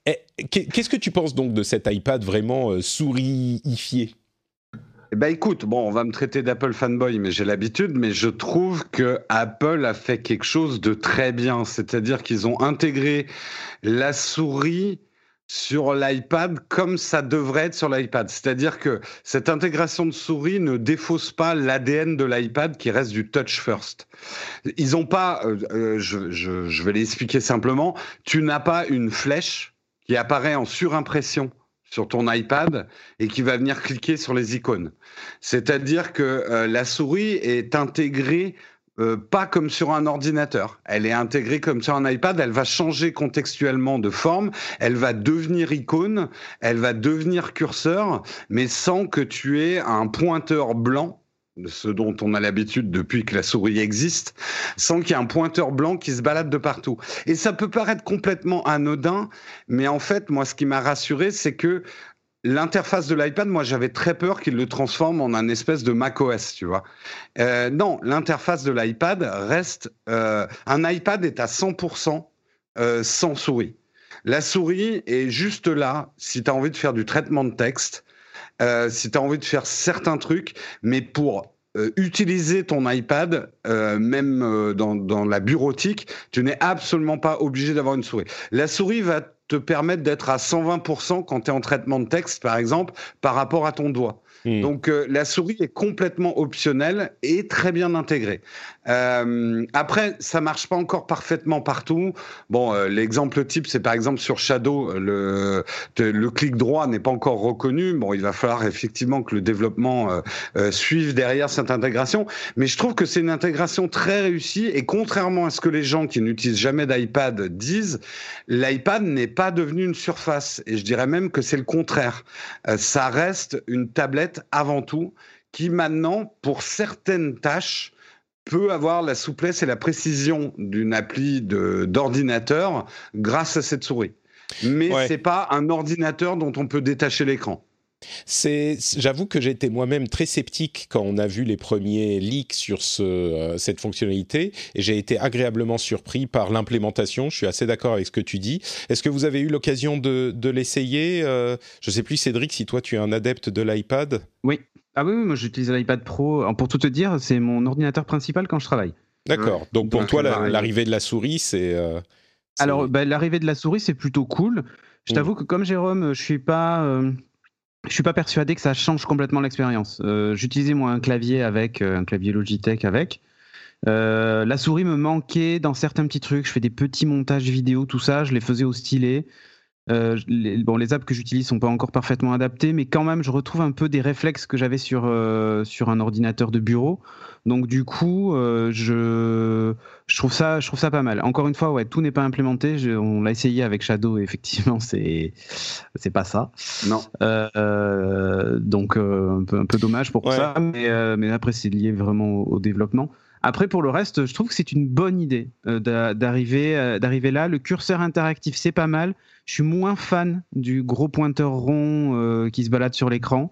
eh, qu'est-ce que tu penses donc de cet iPad vraiment euh, souriifié? Eh ben écoute, bon, on va me traiter d'Apple fanboy, mais j'ai l'habitude, mais je trouve que Apple a fait quelque chose de très bien, c'est-à-dire qu'ils ont intégré la souris sur l'iPad comme ça devrait être sur l'iPad. C'est-à-dire que cette intégration de souris ne défausse pas l'ADN de l'iPad qui reste du touch first. Ils n'ont pas, euh, euh, je, vais l'expliquer simplement, tu n'as pas une flèche qui apparaît en surimpression sur ton iPad et qui va venir cliquer sur les icônes. C'est-à-dire que euh, la souris est intégrée euh, pas comme sur un ordinateur. Elle est intégrée comme sur un iPad. Elle va changer contextuellement de forme. Elle va devenir icône. Elle va devenir curseur, mais sans que tu aies un pointeur blanc ce dont on a l'habitude depuis que la souris existe, sans qu'il y ait un pointeur blanc qui se balade de partout. Et ça peut paraître complètement anodin, mais en fait, moi, ce qui m'a rassuré, c'est que L'interface de l'iPad, moi j'avais très peur qu'il le transforme en un espèce de macOS, tu vois. Euh, non, l'interface de l'iPad reste... Euh, un iPad est à 100% euh, sans souris. La souris est juste là si tu as envie de faire du traitement de texte, si tu as envie de faire certains trucs, mais pour utiliser ton iPad, même dans, dans, la bureautique, tu n'es absolument pas obligé d'avoir une souris. La souris va te permettre d'être à 120% quand tu es en traitement de texte, par exemple, par rapport à ton doigt. Hmm. Donc euh, la souris est complètement optionnelle et très bien intégrée. Euh, après, ça marche pas encore parfaitement partout. Bon, euh, l'exemple type, c'est par exemple sur Shadow, le, le clic droit n'est pas encore reconnu. Bon, il va falloir effectivement que le développement suive derrière cette intégration. Mais je trouve que c'est une intégration très réussie et contrairement à ce que les gens qui n'utilisent jamais d'iPad disent, l'iPad n'est pas devenu une surface. Et je dirais même que c'est le contraire. ça reste une tablette avant tout, qui maintenant, pour certaines tâches, peut avoir la souplesse et la précision d'une appli d'ordinateur grâce à cette souris. Mais ce c'est pas un ordinateur dont on peut détacher l'écran. C'est, j'avoue que j'étais moi-même très sceptique quand on a vu les premiers leaks sur ce, euh, cette fonctionnalité et j'ai été agréablement surpris par l'implémentation. Je suis assez d'accord avec ce que tu dis. Est-ce que vous avez eu l'occasion de, de l'essayer euh, Je ne sais plus, Cédric, si toi tu es un adepte de l'iPad? Oui. Ah oui, moi j'utilise l'iPad Pro. Pour tout te dire, c'est mon ordinateur principal quand je travaille. D'accord. Donc pour toi, l'arrivée de la souris, c'est. Euh, Alors, bah, l'arrivée de la souris, c'est plutôt cool. Je mmh. t'avoue que comme Jérôme, je suis pas je suis pas persuadé que ça change complètement l'expérience. Euh, J'utilisais moi un clavier avec euh, un clavier Logitech avec. Euh, la souris me manquait dans certains petits trucs. Je fais des petits montages vidéo, tout ça. Je les faisais au stylet. Euh, les, bon, les apps que j'utilise sont pas encore parfaitement adaptées, mais quand même, je retrouve un peu des réflexes que j'avais sur, euh, sur un ordinateur de bureau. Donc, du coup, euh, je, je, trouve ça, je trouve ça pas mal. Encore une fois, ouais, tout n'est pas implémenté. Je, on l'a essayé avec Shadow, et effectivement, c'est, c'est pas ça. Non. donc, un peu, un, peu, dommage pour ça, mais, mais après, c'est lié vraiment au développement. Après, pour le reste, je trouve que c'est une bonne idée euh, d'arriver euh, d'arriver là. Le curseur interactif, c'est pas mal. Je suis moins fan du gros pointeur rond euh, qui se balade sur l'écran.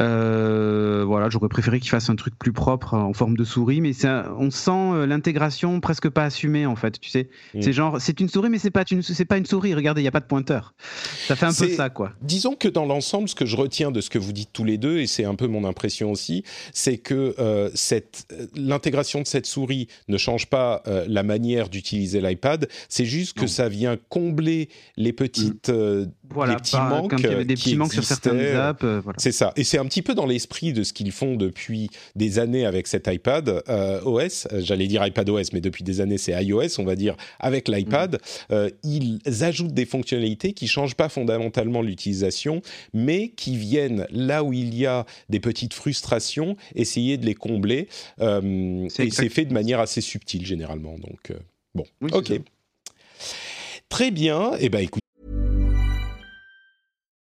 Euh, voilà, j'aurais préféré qu'il fasse un truc plus propre en forme de souris, mais on sent euh, l'intégration presque pas assumée en fait. Tu sais, mm. c'est genre c'est une souris, mais c'est pas une c'est pas une souris. Regardez, il y a pas de pointeur. Ça fait un peu ça quoi. Disons que dans l'ensemble, ce que je retiens de ce que vous dites tous les deux, et c'est un peu mon impression aussi, c'est que euh, cette l'intégration de cette souris ne change pas la manière d'utiliser l'iPad. C'est juste que ça vient combler les petites voilà, les petits manques il y avait des petits manques sur certaines apps. Voilà. C'est ça. Et c'est un petit peu dans l'esprit de ce qu'ils font depuis des années avec cet iPad euh, OS. J'allais dire iPad OS, mais depuis des années c'est iOS, on va dire, avec l'iPad. Mm. Euh, ils ajoutent des fonctionnalités qui changent pas fondamentalement l'utilisation, mais qui viennent là où il y a des petites frustrations, essayer de les combler. Euh, et c'est fait de manière assez subtile généralement. Donc bon, ok. Très bien. Eh ben écoute.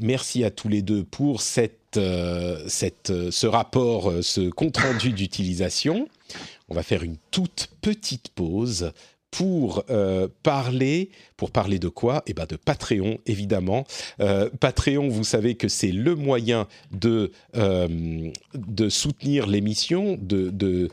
Merci à tous les deux pour cette, euh, cette, euh, ce rapport, euh, ce compte-rendu <laughs> d'utilisation. On va faire une toute petite pause pour parler pour parler de quoi? Eh bien de Patreon, évidemment. Euh, Patreon, vous savez que c'est le moyen de, euh, de soutenir l'émission, de, de,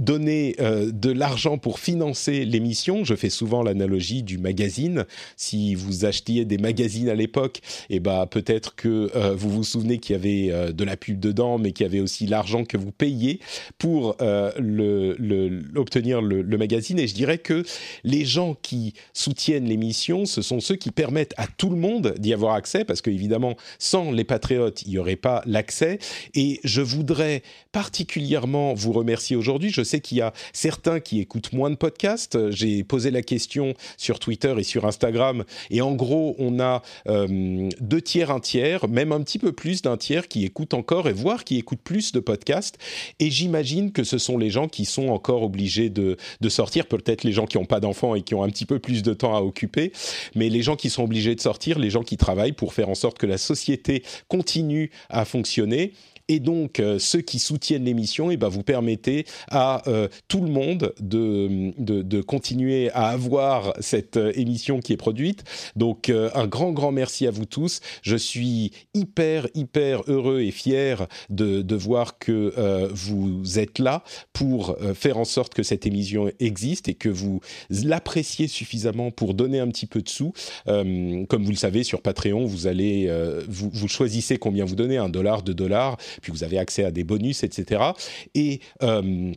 donner euh, de l'argent pour financer l'émission. Je fais souvent l'analogie du magazine. Si vous achetiez des magazines à l'époque, eh ben, peut-être que vous vous souvenez qu'il y avait de la pub dedans, mais qu'il y avait aussi l'argent que vous payiez pour le, le, obtenir le, le magazine. Et je dirais que les gens qui soutiennent l'émission ce sont ceux qui permettent à tout le monde d'y avoir accès, parce qu'évidemment, sans les patriotes, il n'y aurait pas l'accès. Et je voudrais particulièrement vous remercier aujourd'hui. Je sais qu'il y a certains qui écoutent moins de podcasts. J'ai posé la question sur Twitter et sur Instagram, et en gros, on a euh, deux tiers, un tiers, même un petit peu plus d'un tiers qui écoutent encore, et voire qui écoutent plus de podcasts. Et j'imagine que ce sont les gens qui sont encore obligés de, sortir, peut-être les gens qui n'ont pas d'enfants et qui ont un petit peu plus de temps à occuper, mais les gens qui sont obligés de sortir, les gens qui travaillent pour faire en sorte que la société continue à fonctionner et donc, euh, ceux qui soutiennent l'émission, et eh ben, vous permettez à euh, tout le monde de, de, continuer à avoir cette euh, émission qui est produite. Donc, un grand, grand merci à vous tous. Je suis hyper, hyper heureux et fier de, de voir que vous êtes là pour faire en sorte que cette émission existe et que vous l'appréciez suffisamment pour donner un petit peu de sous. comme vous le savez, sur Patreon, vous allez, vous, vous choisissez combien vous donnez, un dollar, deux dollars puis vous avez accès à des bonus, etc. Et euh,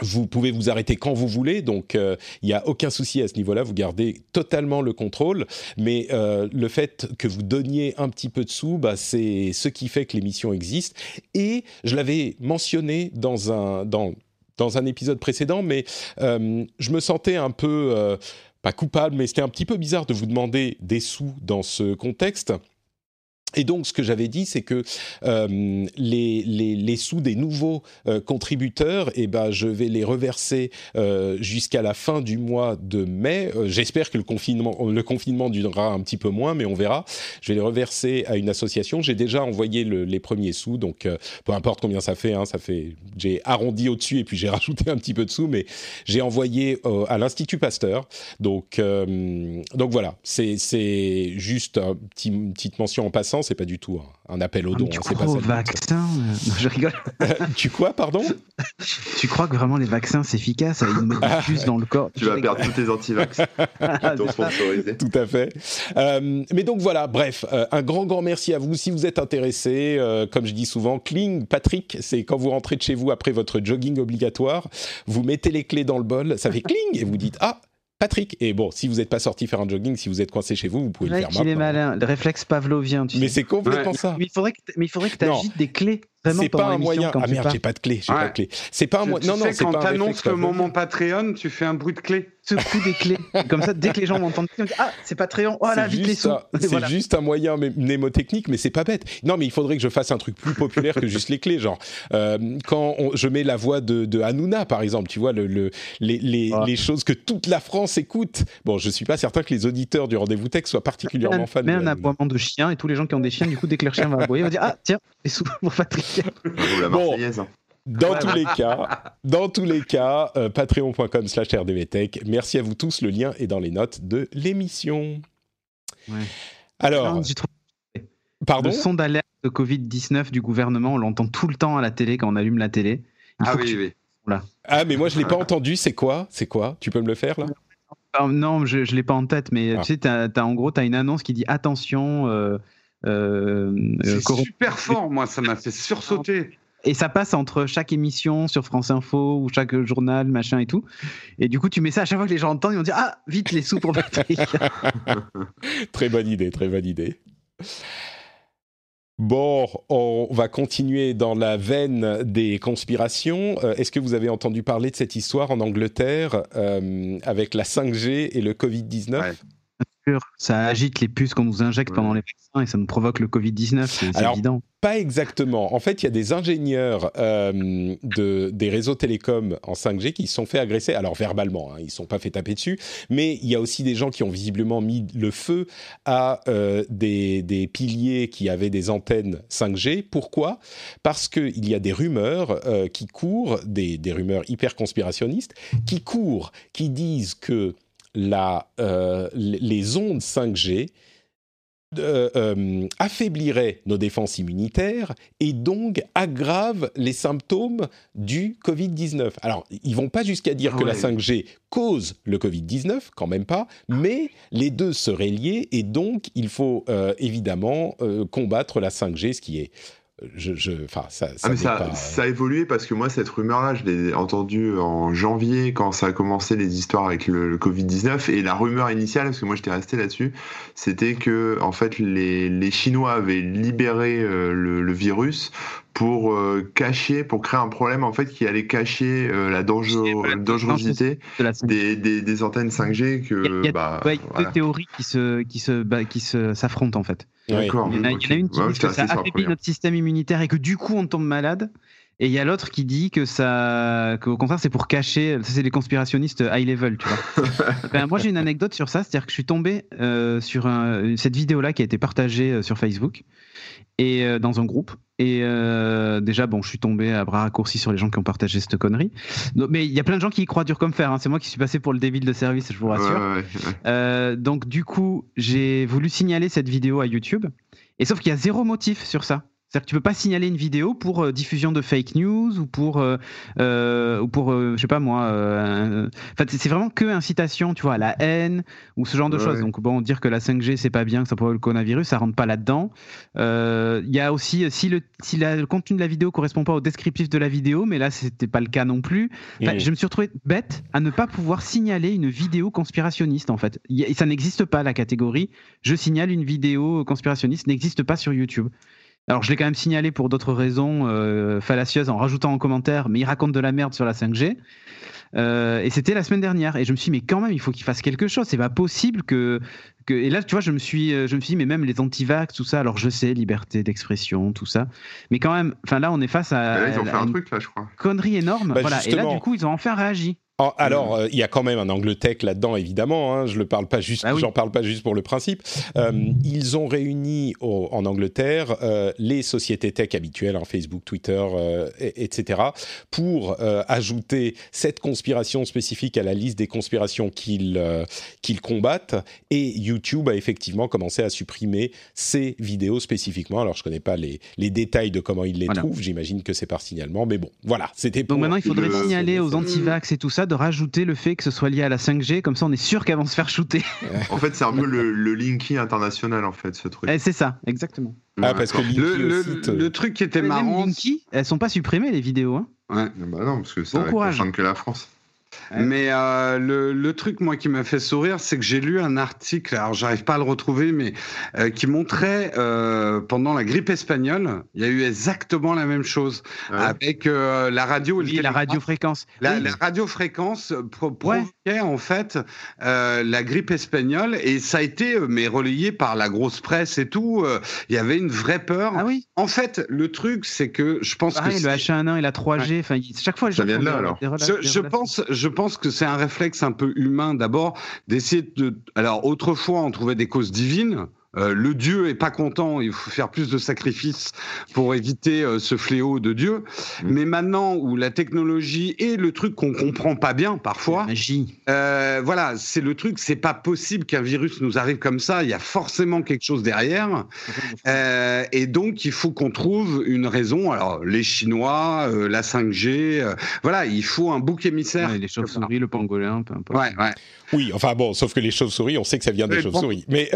vous pouvez vous arrêter quand vous voulez, donc il euh, n'y a aucun souci à ce niveau-là, vous gardez totalement le contrôle, mais euh, le fait que vous donniez un petit peu de sous, bah, c'est ce qui fait que l'émission existe. Et je l'avais mentionné dans un, dans, dans un épisode précédent, mais je me sentais un peu, pas coupable, mais c'était un petit peu bizarre de vous demander des sous dans ce contexte. Et donc, ce que j'avais dit, c'est que euh, les, les, les, sous des nouveaux euh, contributeurs, eh ben, je vais les reverser euh, jusqu'à la fin du mois de mai. Euh, j'espère que le confinement, le confinement durera un petit peu moins, mais on verra. Je vais les reverser à une association. J'ai déjà envoyé le, les premiers sous, donc euh, peu importe combien ça fait. Hein, ça fait, j'ai arrondi au-dessus et puis j'ai <laughs> rajouté un petit peu de sous, mais j'ai envoyé à l'Institut Pasteur. Donc, donc voilà, c'est juste un petit, une petite mention en passant c'est pas du tout un, appel au don. tu hein, crois pas aux vaccins Je rigole. <laughs> tu quoi, pardon? <laughs> Tu crois que vraiment les vaccins c'est efficace? Ils modifient dans le corps. Tu, vas perdre tous tes antivax <laughs> Tout à fait. Euh, mais donc voilà, bref, euh, un grand grand merci à vous. Si vous êtes intéressé, euh, comme je dis souvent, cling, Patrick, c'est quand vous rentrez de chez vous après votre jogging obligatoire, vous mettez les clés dans le bol, ça fait cling et vous dites ah Patrick. Et bon, si vous n'êtes pas sorti faire un jogging, si vous êtes coincé chez vous, vous pouvez le faire maintenant. Il est malin, le réflexe pavlovien. Tu mais c'est complètement ça. Mais il faudrait que, mais il faudrait que tu agites des clés c'est pas un moyen. Ah merde, j'ai pas de clé. J'ai pas de clé. C'est pas un moyen. Non, non, c'est quand t'annonces le moment Patreon, tu fais un bruit de clé. <laughs> Ce bruit des clés. Comme ça, dès que les gens m'entendent, ah, c'est Patreon. Oh là, vite les sous. C'est juste un moyen mnémotechnique, mais c'est pas bête. Non, mais il faudrait que je fasse un truc plus populaire que juste les clés. Genre, euh, quand je mets la voix de, de Hanouna, par exemple, tu vois, le, le les, les, les, choses que toute la France écoute. Bon, je suis pas certain que les auditeurs du rendez-vous tech soient particulièrement fans. Mais un aboiement de chien et tous les gens qui ont des chiens, du coup, dès que leur chien va aboyer, va dire ah tiens, les sous <laughs> pour Patrick. Bon, dans tous les cas, <laughs> dans tous les cas, euh, patreon.com slash rdvtech. Merci à vous tous. Le lien est dans les notes de l'émission. Ouais. Alors, pardon. Le son d'alerte de Covid-19 du gouvernement, on l'entend tout le temps à la télé quand on allume la télé. ah oui, oui. Ah, mais moi je l'ai pas entendu. C'est quoi? C'est quoi? Tu peux me le faire là? Ah, Non, je, je l'ai pas en tête, mais ah. tu sais, as, en gros, tu as une annonce qui dit attention. Euh, euh, super fort, moi, ça m'a fait sursauter. Et ça passe entre chaque émission sur France Info ou chaque journal, machin et tout. Et du coup, tu mets ça à chaque fois que les gens entendent, ils vont dire Ah, vite les sous pour Patrick. très bonne idée, très bonne idée. Bon, on va continuer dans la veine des conspirations. Euh, est-ce que vous avez entendu parler de cette histoire en Angleterre euh, avec la 5G et le Covid-19 ça agite les puces qu'on nous injecte pendant les vaccins et ça nous provoque le Covid-19, c'est évident. Pas exactement. En fait, il y a des ingénieurs euh, de, des réseaux télécoms en 5G qui se sont fait agresser, alors verbalement, hein, ils ne sont pas fait taper dessus, mais il y a aussi des gens qui ont visiblement mis le feu à euh, des, des, piliers qui avaient des antennes 5G. Pourquoi? Parce qu'il y a des rumeurs euh, qui courent, des, des rumeurs hyper conspirationnistes, qui courent, qui disent que la, euh, les ondes 5G euh, euh, affaibliraient nos défenses immunitaires et donc aggravent les symptômes du Covid-19. Alors, ils vont pas jusqu'à dire que la 5G cause le Covid-19, quand même pas, mais les deux seraient liés et donc il faut évidemment combattre la 5G, ce qui est je, je, ça, ça, ah, ça, ça, a évolué parce que moi, cette rumeur-là, je l'ai entendue en janvier quand ça a commencé les histoires avec le, Covid-19. Et la rumeur initiale, parce que moi j'étais resté là-dessus, c'était que en fait les, les Chinois avaient libéré euh, le, le, virus pour euh, cacher, pour créer un problème en fait qui allait cacher euh, la, dangerosité des, des, des, antennes 5G que il y a, bah, deux théories qui se qui se bah, qui se s'affrontent en fait. D'accord. Il, y en a une qui dit que ça affaiblit notre système immunitaire et que du coup on tombe malade. Et il y a l'autre qui dit que ça, qu'au contraire, c'est pour cacher. Ça, c'est les conspirationnistes high level, tu vois. <laughs> ben, moi, j'ai une anecdote sur ça, c'est-à-dire que je suis tombé euh, sur un, cette vidéo-là qui a été partagée euh, sur Facebook et euh, dans un groupe. Et euh, déjà, bon, je suis tombé à bras raccourcis sur les gens qui ont partagé cette connerie. Donc, mais il y a plein de gens qui y croient dur comme fer. Hein. C'est moi qui suis passé pour le débile de service, je vous rassure. Ouais, ouais, ouais. Euh, donc, du coup, j'ai voulu signaler cette vidéo à YouTube. Et sauf qu'il y a zéro motif sur ça. C'est-à-dire que tu peux pas signaler une vidéo pour euh, diffusion de fake news ou pour euh, euh, ou pour euh, je sais pas moi. euh, Enfin, c'est vraiment que incitation, tu vois, à la haine ou ce genre de Ouais. choses. Donc bon, dire que la 5G c'est pas bien, que ça provoque le coronavirus, ça rentre pas là-dedans. Il y a aussi si le si la- le contenu de la vidéo correspond pas au descriptif de la vidéo, mais là c'était pas le cas non plus. Je me suis retrouvé bête à ne pas pouvoir signaler une vidéo conspirationniste en fait. Y ça n'existe pas la catégorie. Je signale une vidéo conspirationniste n'existe pas sur YouTube. Alors je l'ai quand même signalé pour d'autres raisons euh, fallacieuses en rajoutant en commentaire, mais il raconte de la merde sur la 5G. Euh, et c'était la semaine dernière. Et je me suis dit, mais quand même, il faut qu'il fasse quelque chose. C'est pas possible que, que. Et là, tu vois, je me suis, euh, je me suis dit, mais même les anti-vax, tout ça. Alors je sais, liberté d'expression, tout ça. Mais quand même, enfin là, on est face à, Là, ils ont à fait un une truc, là, je crois. connerie énorme. Bah, voilà. Et là, du coup, ils ont enfin réagi. Oh, Alors, euh, il y a quand même un angle tech là-dedans, évidemment. Hein, je le parle pas juste, Ah oui. j'en parle pas juste pour le principe. Euh, ils ont réuni au- en Angleterre euh, les sociétés tech habituelles, hein, Facebook, Twitter, euh, et- etc., pour euh, ajouter cette conspiration spécifique à la liste des conspirations qu'ils euh, qu'ils combattent. Et YouTube a effectivement commencé à supprimer ces vidéos spécifiquement. Alors, je connais pas les, les détails de comment ils les Voilà. trouvent. J'imagine que c'est par signalement, mais bon, voilà. C'était pour. Donc maintenant, il faudrait le- signaler aux anti-vax et tout ça de rajouter le fait que ce soit lié à la 5G. Comme ça, on est sûr qu'elles vont se faire shooter. En fait, c'est un peu le, le Linky international, en fait, ce truc. Eh, c'est ça, exactement. Ah, parce que Le, le- aussi te- le truc qui était marrant, Linky, elles sont pas supprimées les vidéos. Hein. ouais. Bah non, parce que ça Bon courage. que la France. Ouais. Mais euh, le, le truc, moi, qui m'a fait sourire, c'est que j'ai lu un article, alors j'arrive pas à le retrouver, mais euh, qui montrait euh, pendant la grippe espagnole, il y a eu exactement la même chose Ouais. avec euh, la radio. Oui, la radiofréquence. La, Oui. la radiofréquence pro- provoquait en fait euh, la grippe espagnole et ça a été mais relayé par la grosse presse et tout. euh, Il y avait une vraie peur. Ah oui, En fait, le truc c'est que je pense pareil, que le c'est- H1N1 et la 3G. Enfin, il- chaque fois, Ça vient de là, des- alors. des Je, des je relations. pense, je pense que c'est un réflexe un peu humain d'abord d'essayer de. Alors autrefois, on trouvait des causes divines. Euh, le Dieu est pas content, il faut faire plus de sacrifices pour éviter euh, ce fléau de Dieu. Mm. Mais maintenant, où la technologie est le truc qu'on comprend pas bien parfois, Magie. euh, voilà, c'est le truc, c'est pas possible qu'un virus nous arrive comme ça. Il y a forcément quelque chose derrière, <laughs> Euh, et donc il faut qu'on trouve une raison. Alors les Chinois, euh, la 5G, euh, voilà, il faut un bouc émissaire. Ouais, les chauves-souris, le pangolin, peu importe. Ouais, ouais. Oui, enfin bon, sauf que les chauves-souris, on sait que ça vient des chauves-souris. Mais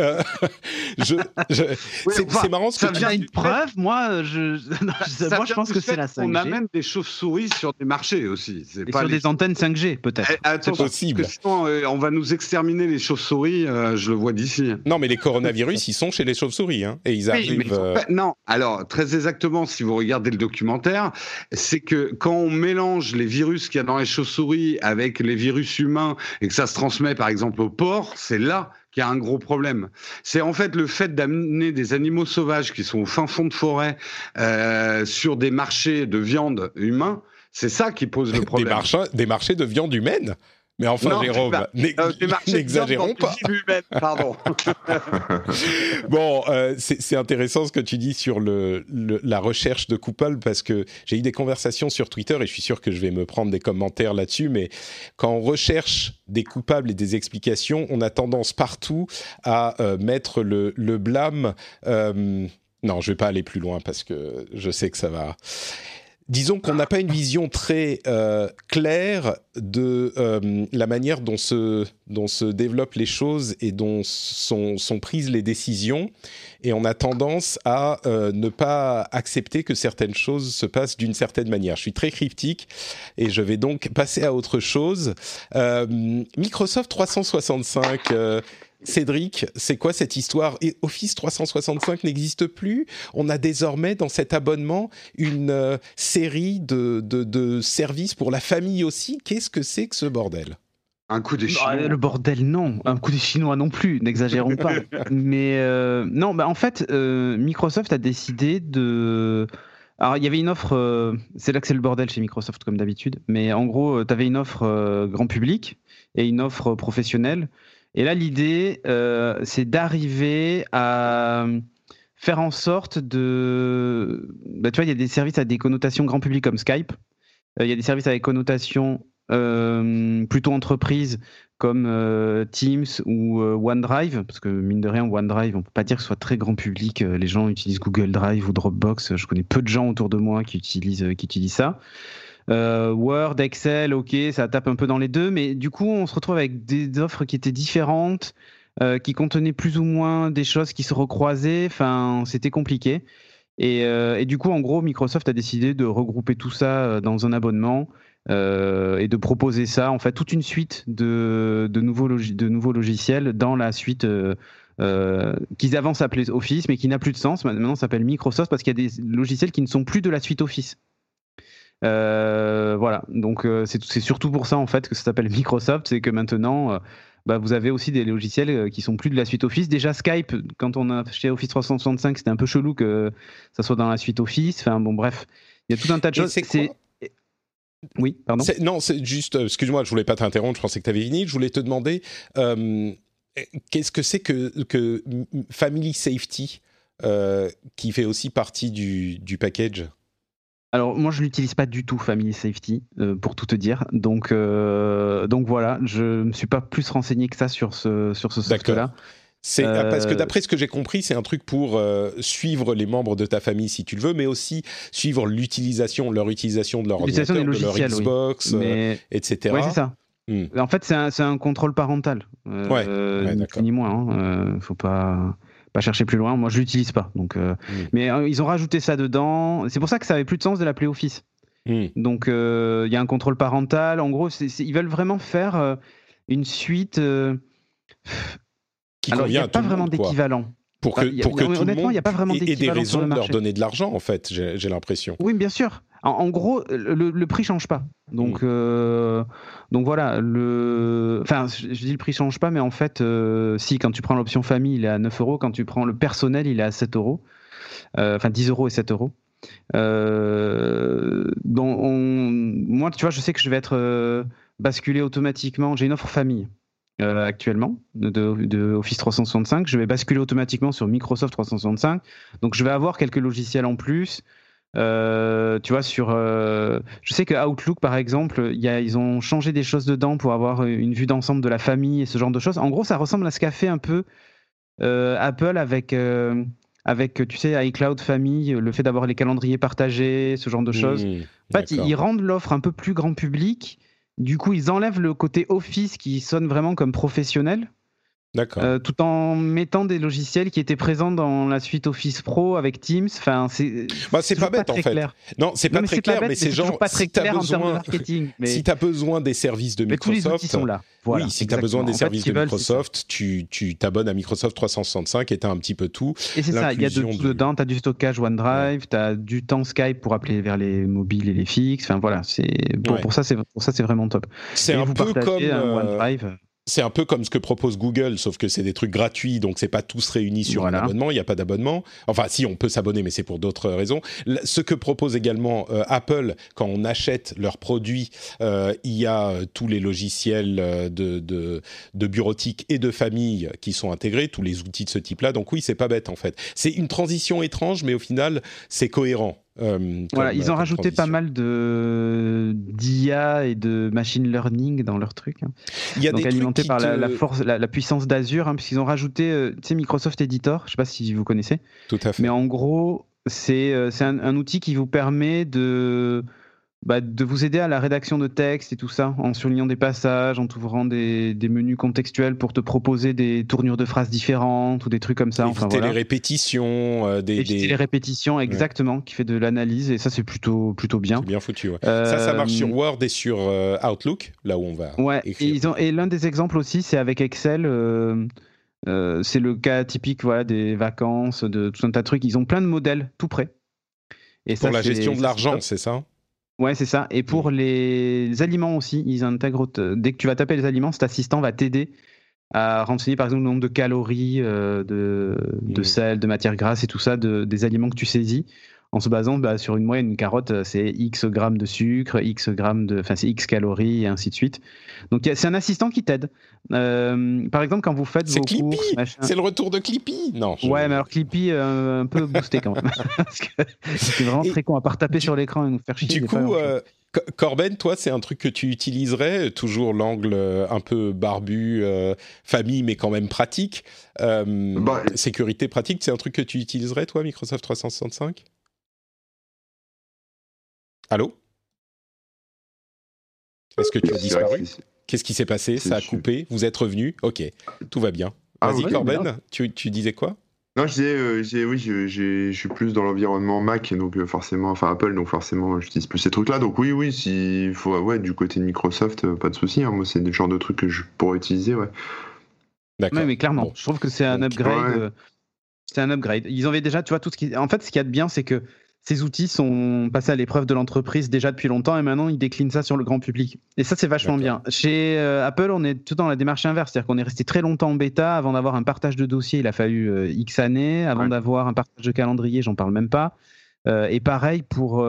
je, je- <laughs> c'est enfin, c'est marrant ce que ça tu vient On a du une preuve, moi, je, non, <laughs> je- Ça moi, je pense que c'est la qu'on 5G. amène des chauves-souris sur des marchés aussi. C'est Et pas sur les- des antennes 5G, peut-être. Eh, attention, possible. parce que sinon, euh, on va nous exterminer les chauves-souris. euh, je le vois d'ici. Non, mais les coronavirus, ils sont chez les chauves-souris, hein, et ils Oui, arrivent. mais euh, non, alors très exactement, si vous regardez le documentaire, c'est que quand on mélange les virus qu'il y a dans les chauves-souris avec les virus humains et que ça se transmet par exemple au porc, c'est là qu'il y a un gros problème. C'est en fait le fait d'amener des animaux sauvages qui sont au fin fond de forêt euh, sur des marchés de viande humains, c'est ça qui pose le des, problème. marchés, des marchés de viande humaine. Mais enfin, Non, Jérôme, <laughs> n'exagérons pas. Pardon. <laughs> Bon, euh, c'est c'est intéressant ce que tu dis sur le, le- la recherche de coupables parce que j'ai eu des conversations sur Twitter et je suis sûr que je vais me prendre des commentaires là-dessus. Mais quand on recherche des coupables et des explications, on a tendance partout à euh, mettre le, le blâme. euh, non, je vais pas aller plus loin parce que je sais que ça va. Disons qu'on n'a pas une vision très euh, claire de euh, la manière dont se, dont se développent les choses et dont sont, sont prises les décisions. Et on a tendance à euh, ne pas accepter que certaines choses se passent d'une certaine manière. Je suis très cryptique et je vais donc passer à autre chose. Euh, Microsoft 365. Cédric, c'est quoi cette histoire? Et Office 365 n'existe plus? On a désormais dans cet abonnement une euh, série de, de, de services pour la famille aussi? Qu'est-ce que c'est que ce bordel? Un coup des Ah, Chinois. le bordel, non. Un coup des Chinois non plus, n'exagérons pas. <laughs> Mais euh, non, bah, en fait, euh, Microsoft a décidé de Alors, il y avait une offre, c'est là que c'est le bordel chez Microsoft, comme d'habitude, mais en gros, tu avais une offre grand public et une offre professionnelle. Et là, l'idée, c'est d'arriver à faire en sorte de. Bah, tu vois, il y a des services à des connotations grand public comme Skype. Il y a des services avec connotations plutôt entreprise comme euh, Teams ou euh, OneDrive, parce que mine de rien, OneDrive, on peut pas dire que ce soit très grand public. Euh, les gens utilisent Google Drive ou Dropbox. Je connais peu de gens autour de moi qui utilisent, qui utilisent ça. Word, Excel, ok, ça tape un peu dans les deux, mais du coup, on se retrouve avec des offres qui étaient différentes, qui contenaient plus ou moins des choses qui se recroisaient. Enfin, c'était compliqué. Et, et, du coup, en gros, Microsoft a décidé de regrouper tout ça dans un abonnement euh, et de proposer ça, en fait, toute une suite de, nouveaux, logiciels dans la suite euh, euh, qu'ils avant s'appelaient Office, mais qui n'a plus de sens. Maintenant, s'appelle Microsoft parce qu'il y a des logiciels qui ne sont plus de la suite Office. Voilà, donc c'est surtout pour ça en fait que ça s'appelle Microsoft, c'est que maintenant bah, vous avez aussi des logiciels qui sont plus de la suite Office. Déjà Skype, quand on a acheté Office 365, c'était un peu chelou que ça soit dans la suite Office. Enfin bon, bref, il y a tout un tas de choses. C'est oui, pardon. Non, c'est juste, euh, excuse-moi, je voulais pas t'interrompre, je pensais que tu avais fini. Je voulais te demander, euh, qu'est-ce que c'est que, que Family Safety, euh, qui fait aussi partie du, du package? Alors moi je l'utilise pas du tout Family Safety pour tout te dire donc donc voilà je me suis pas plus renseigné que ça sur ce sur ce soft là c'est ah, parce que euh, d'après ce que j'ai compris, c'est un truc pour euh, suivre les membres de ta famille si tu le veux, mais aussi suivre l'utilisation, leur utilisation de leur ordinateur, de leur Xbox, euh, etc. Oui, c'est ça. Hmm. En fait, c'est un, un, contrôle parental, ouais, ni moins. Hein. faut pas pas chercher plus loin. Moi, je l'utilise pas. Donc, hmm. mais ils ont rajouté ça dedans. C'est pour ça que ça avait plus de sens de l'appeler Office. Hmm. Donc, il y a un contrôle parental. En gros, ils veulent vraiment faire une suite alors, il n'y a pas vraiment d'équivalent. Pour que, pour que honnêtement, il n'y a pas vraiment des raisons de leur donner de l'argent, en fait, j'ai l'impression. Oui, bien sûr. En, gros, le, le, prix change pas. Donc, mm. euh, donc voilà. Le, enfin, je, dis le prix change pas, mais en fait, euh, si quand tu prends l'option famille, il est à 9 euros. Quand tu prends le personnel, il est à 7 euros. Euh, enfin, 10 euros et 7 euros. donc, moi, tu vois, je sais que je vais être basculé automatiquement. J'ai une offre famille. Euh, actuellement de, Office 365. Je vais basculer automatiquement sur Microsoft 365. Donc je vais avoir quelques logiciels en plus. Euh, tu vois, sur. Euh, je sais que Outlook, par exemple, y a, ils ont changé des choses dedans pour avoir une vue d'ensemble de la famille et ce genre de choses. En gros, ça ressemble à ce qu'a fait un peu Apple avec. avec, tu sais, iCloud Famille, le fait d'avoir les calendriers partagés, ce genre de choses. Mmh, en fait, ils rendent l'offre un peu plus grand public du coup, ils enlèvent le côté Office qui sonne vraiment comme professionnel. Euh, tout en mettant des logiciels qui étaient présents dans la suite Office Pro avec Teams. Enfin, c'est bah, c'est pas bête en fait. Clair. Non, c'est pas, très clair, mais c'est genre pas très si clair besoin, en termes de marketing. <laughs> Mais... Si tu as besoin des services de Microsoft, tous les sont là. oui, si tu as besoin des services de Microsoft, tu t'abonnes à Microsoft 365 et tu as un petit peu tout. Et c'est ça, il y a de tout dedans. Tu as du stockage OneDrive, tu as du temps Skype pour appeler vers les mobiles et les fixes. Enfin voilà, c'est bon, pour ça, c'est vraiment top. C'est un peu comme euh, OneDrive c'est un peu comme ce que propose Google, sauf que c'est des trucs gratuits, donc c'est pas tous réunis sur un abonnement. Il n'y a pas d'abonnement. Enfin, si on peut s'abonner, mais c'est pour d'autres raisons. Ce que propose également euh, Apple quand on achète leurs produits, euh, il y a euh, tous les logiciels de, de, de, bureautique et de famille qui sont intégrés, tous les outils de ce type-là. Donc oui, c'est pas bête en fait. C'est une transition étrange, mais au final, c'est cohérent. Euh, voilà, ils ont rajouté pas mal de d'IA et de machine learning dans leur truc. Hein. Il y a Donc alimenté par la, force, la, puissance d'Azure, hein, puisqu'ils ont rajouté, euh, tu sais, Microsoft Editor. Je sais pas si vous connaissez. Tout à fait. Mais en gros, c'est euh, c'est un, outil qui vous permet de bah, de vous aider à la rédaction de texte et tout ça, en surlignant des passages, en t'ouvrant des, des, menus contextuels pour te proposer des tournures de phrases différentes ou des trucs comme ça. Éviter enfin, les répétitions. Euh, des, Éviter les répétitions, exactement, qui fait de l'analyse et ça c'est plutôt, plutôt bien. bien foutu. Ouais. Ça, ça marche sur euh, Word et sur euh, Outlook, là où on va. Ouais, et, ils ont, et l'un des exemples aussi, c'est avec Excel. c'est le cas typique voilà, des vacances, de tout un tas de trucs. Ils ont plein de modèles tout prêts. Et pour la gestion de l'argent, c'est ça Ouais, c'est ça. Et pour mm. les aliments aussi, ils intègrent. Dès que tu vas taper les aliments, cet assistant va t'aider à renseigner par exemple le nombre de calories, euh, de, de, mm. sel, de matière grasse et tout ça de, des aliments que tu saisis en se basant bah, sur une moyenne. Une carotte, euh, c'est X grammes de sucre, X grammes de, enfin c'est X calories et ainsi de suite. Donc c'est un assistant qui t'aide. Euh, par exemple, quand vous faites vos Clippy courses, C'est le retour de Clippy Non. je- Ouais, mais alors Clippy, euh, un peu boosté quand même. <laughs> Parce que c'est vraiment Et très con à part taper sur l'écran et nous faire chier. Du coup, Corben, toi, c'est un truc que tu utiliserais, toujours l'angle un peu barbu, euh, famille, mais quand même pratique. Euh, Bah, sécurité pratique, c'est un truc que tu utiliserais, toi, Microsoft 365 Allô Est-ce que tu as disparu Qu'est-ce qui s'est passé Ça a coupé Vous êtes revenu Ok, tout va bien. Ah, Vas-y, oui, Corben, tu, tu disais quoi Non, je disais, euh, je disais, oui, je, j'ai- je suis plus dans l'environnement Mac, donc euh, forcément, enfin Apple, donc forcément, j'utilise plus ces trucs-là. Donc oui, oui, s'il faut, ouais, du côté de Microsoft, euh, pas de souci. hein. moi, c'est le genre de trucs que je pourrais utiliser, ouais. D'accord. Ouais, mais clairement, Bon. je trouve que c'est un Donc, upgrade. ouais. euh, C'est un upgrade. Ils avaient déjà, tu vois, tout ce qui. En fait, ce qu'il y a de bien, c'est que ces outils sont passés à l'épreuve de l'entreprise déjà depuis longtemps et maintenant ils déclinent ça sur le grand public. Et ça, c'est vachement bien. Chez euh, Apple, on est tout dans la démarche inverse, c'est-à-dire qu'on est resté très longtemps en bêta avant d'avoir un partage de dossier. Il a fallu euh, X années avant Ouais. d'avoir un partage de calendrier. J'en parle même pas. Euh, et pareil pour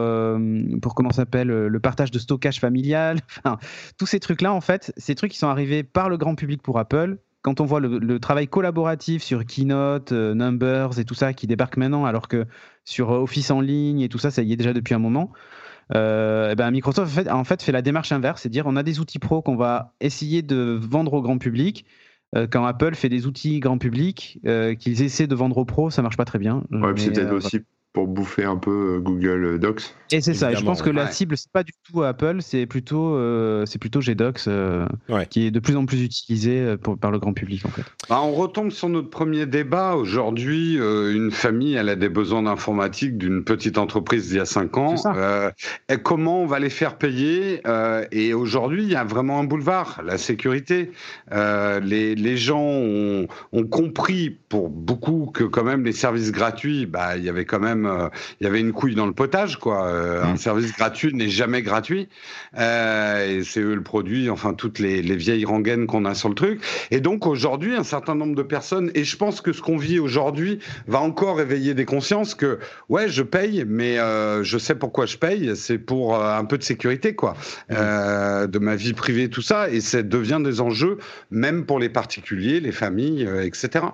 pour comment s'appelle le partage de stockage familial. <laughs> Enfin, tous ces trucs-là, en fait, ces trucs qui sont arrivés par le grand public pour Apple. Quand on voit le, le travail collaboratif sur Keynote, euh, Numbers et tout ça qui débarque maintenant, alors que sur euh, Office en ligne et tout ça, ça y est déjà depuis un moment. Euh, eh ben Microsoft en fait, en fait fait la démarche inverse, c'est dire on a des outils pro qu'on va essayer de vendre au grand public. Euh, quand Apple fait des outils grand public euh, qu'ils essaient de vendre aux pros, ça marche pas très bien. Ouais, c'est peut-être aussi pour bouffer un peu euh, Google Docs. et c'est ça. Et je pense que la cible c'est pas du tout Apple, c'est plutôt euh, c'est plutôt GDocs euh, Ouais. qui est de plus en plus utilisé euh, pour- par le grand public en fait. Bah, on retombe sur notre premier débat. Aujourd'hui, euh, une famille, elle a des besoins d'informatique d'une petite entreprise d'il y a cinq ans. C'est ça. Euh, et comment on va les faire payer Euh, Et aujourd'hui, il y a vraiment un boulevard, la sécurité. Euh, les, les gens ont, ont compris pour beaucoup que quand même les services gratuits, bah, il y avait quand même, euh, il y avait une couille dans le potage, quoi. Euh, Un service gratuit n'est jamais gratuit. Euh, et c'est eux le produit, enfin toutes les, les vieilles rengaines qu'on a sur le truc. Et donc aujourd'hui, un certain nombre de personnes, et je pense que ce qu'on vit aujourd'hui va encore éveiller des consciences que ouais, je paye, mais euh, je sais pourquoi je paye, c'est pour euh, un peu de sécurité, quoi, euh, de ma vie privée, tout ça, et ça devient des enjeux même pour les particuliers, les familles, etc.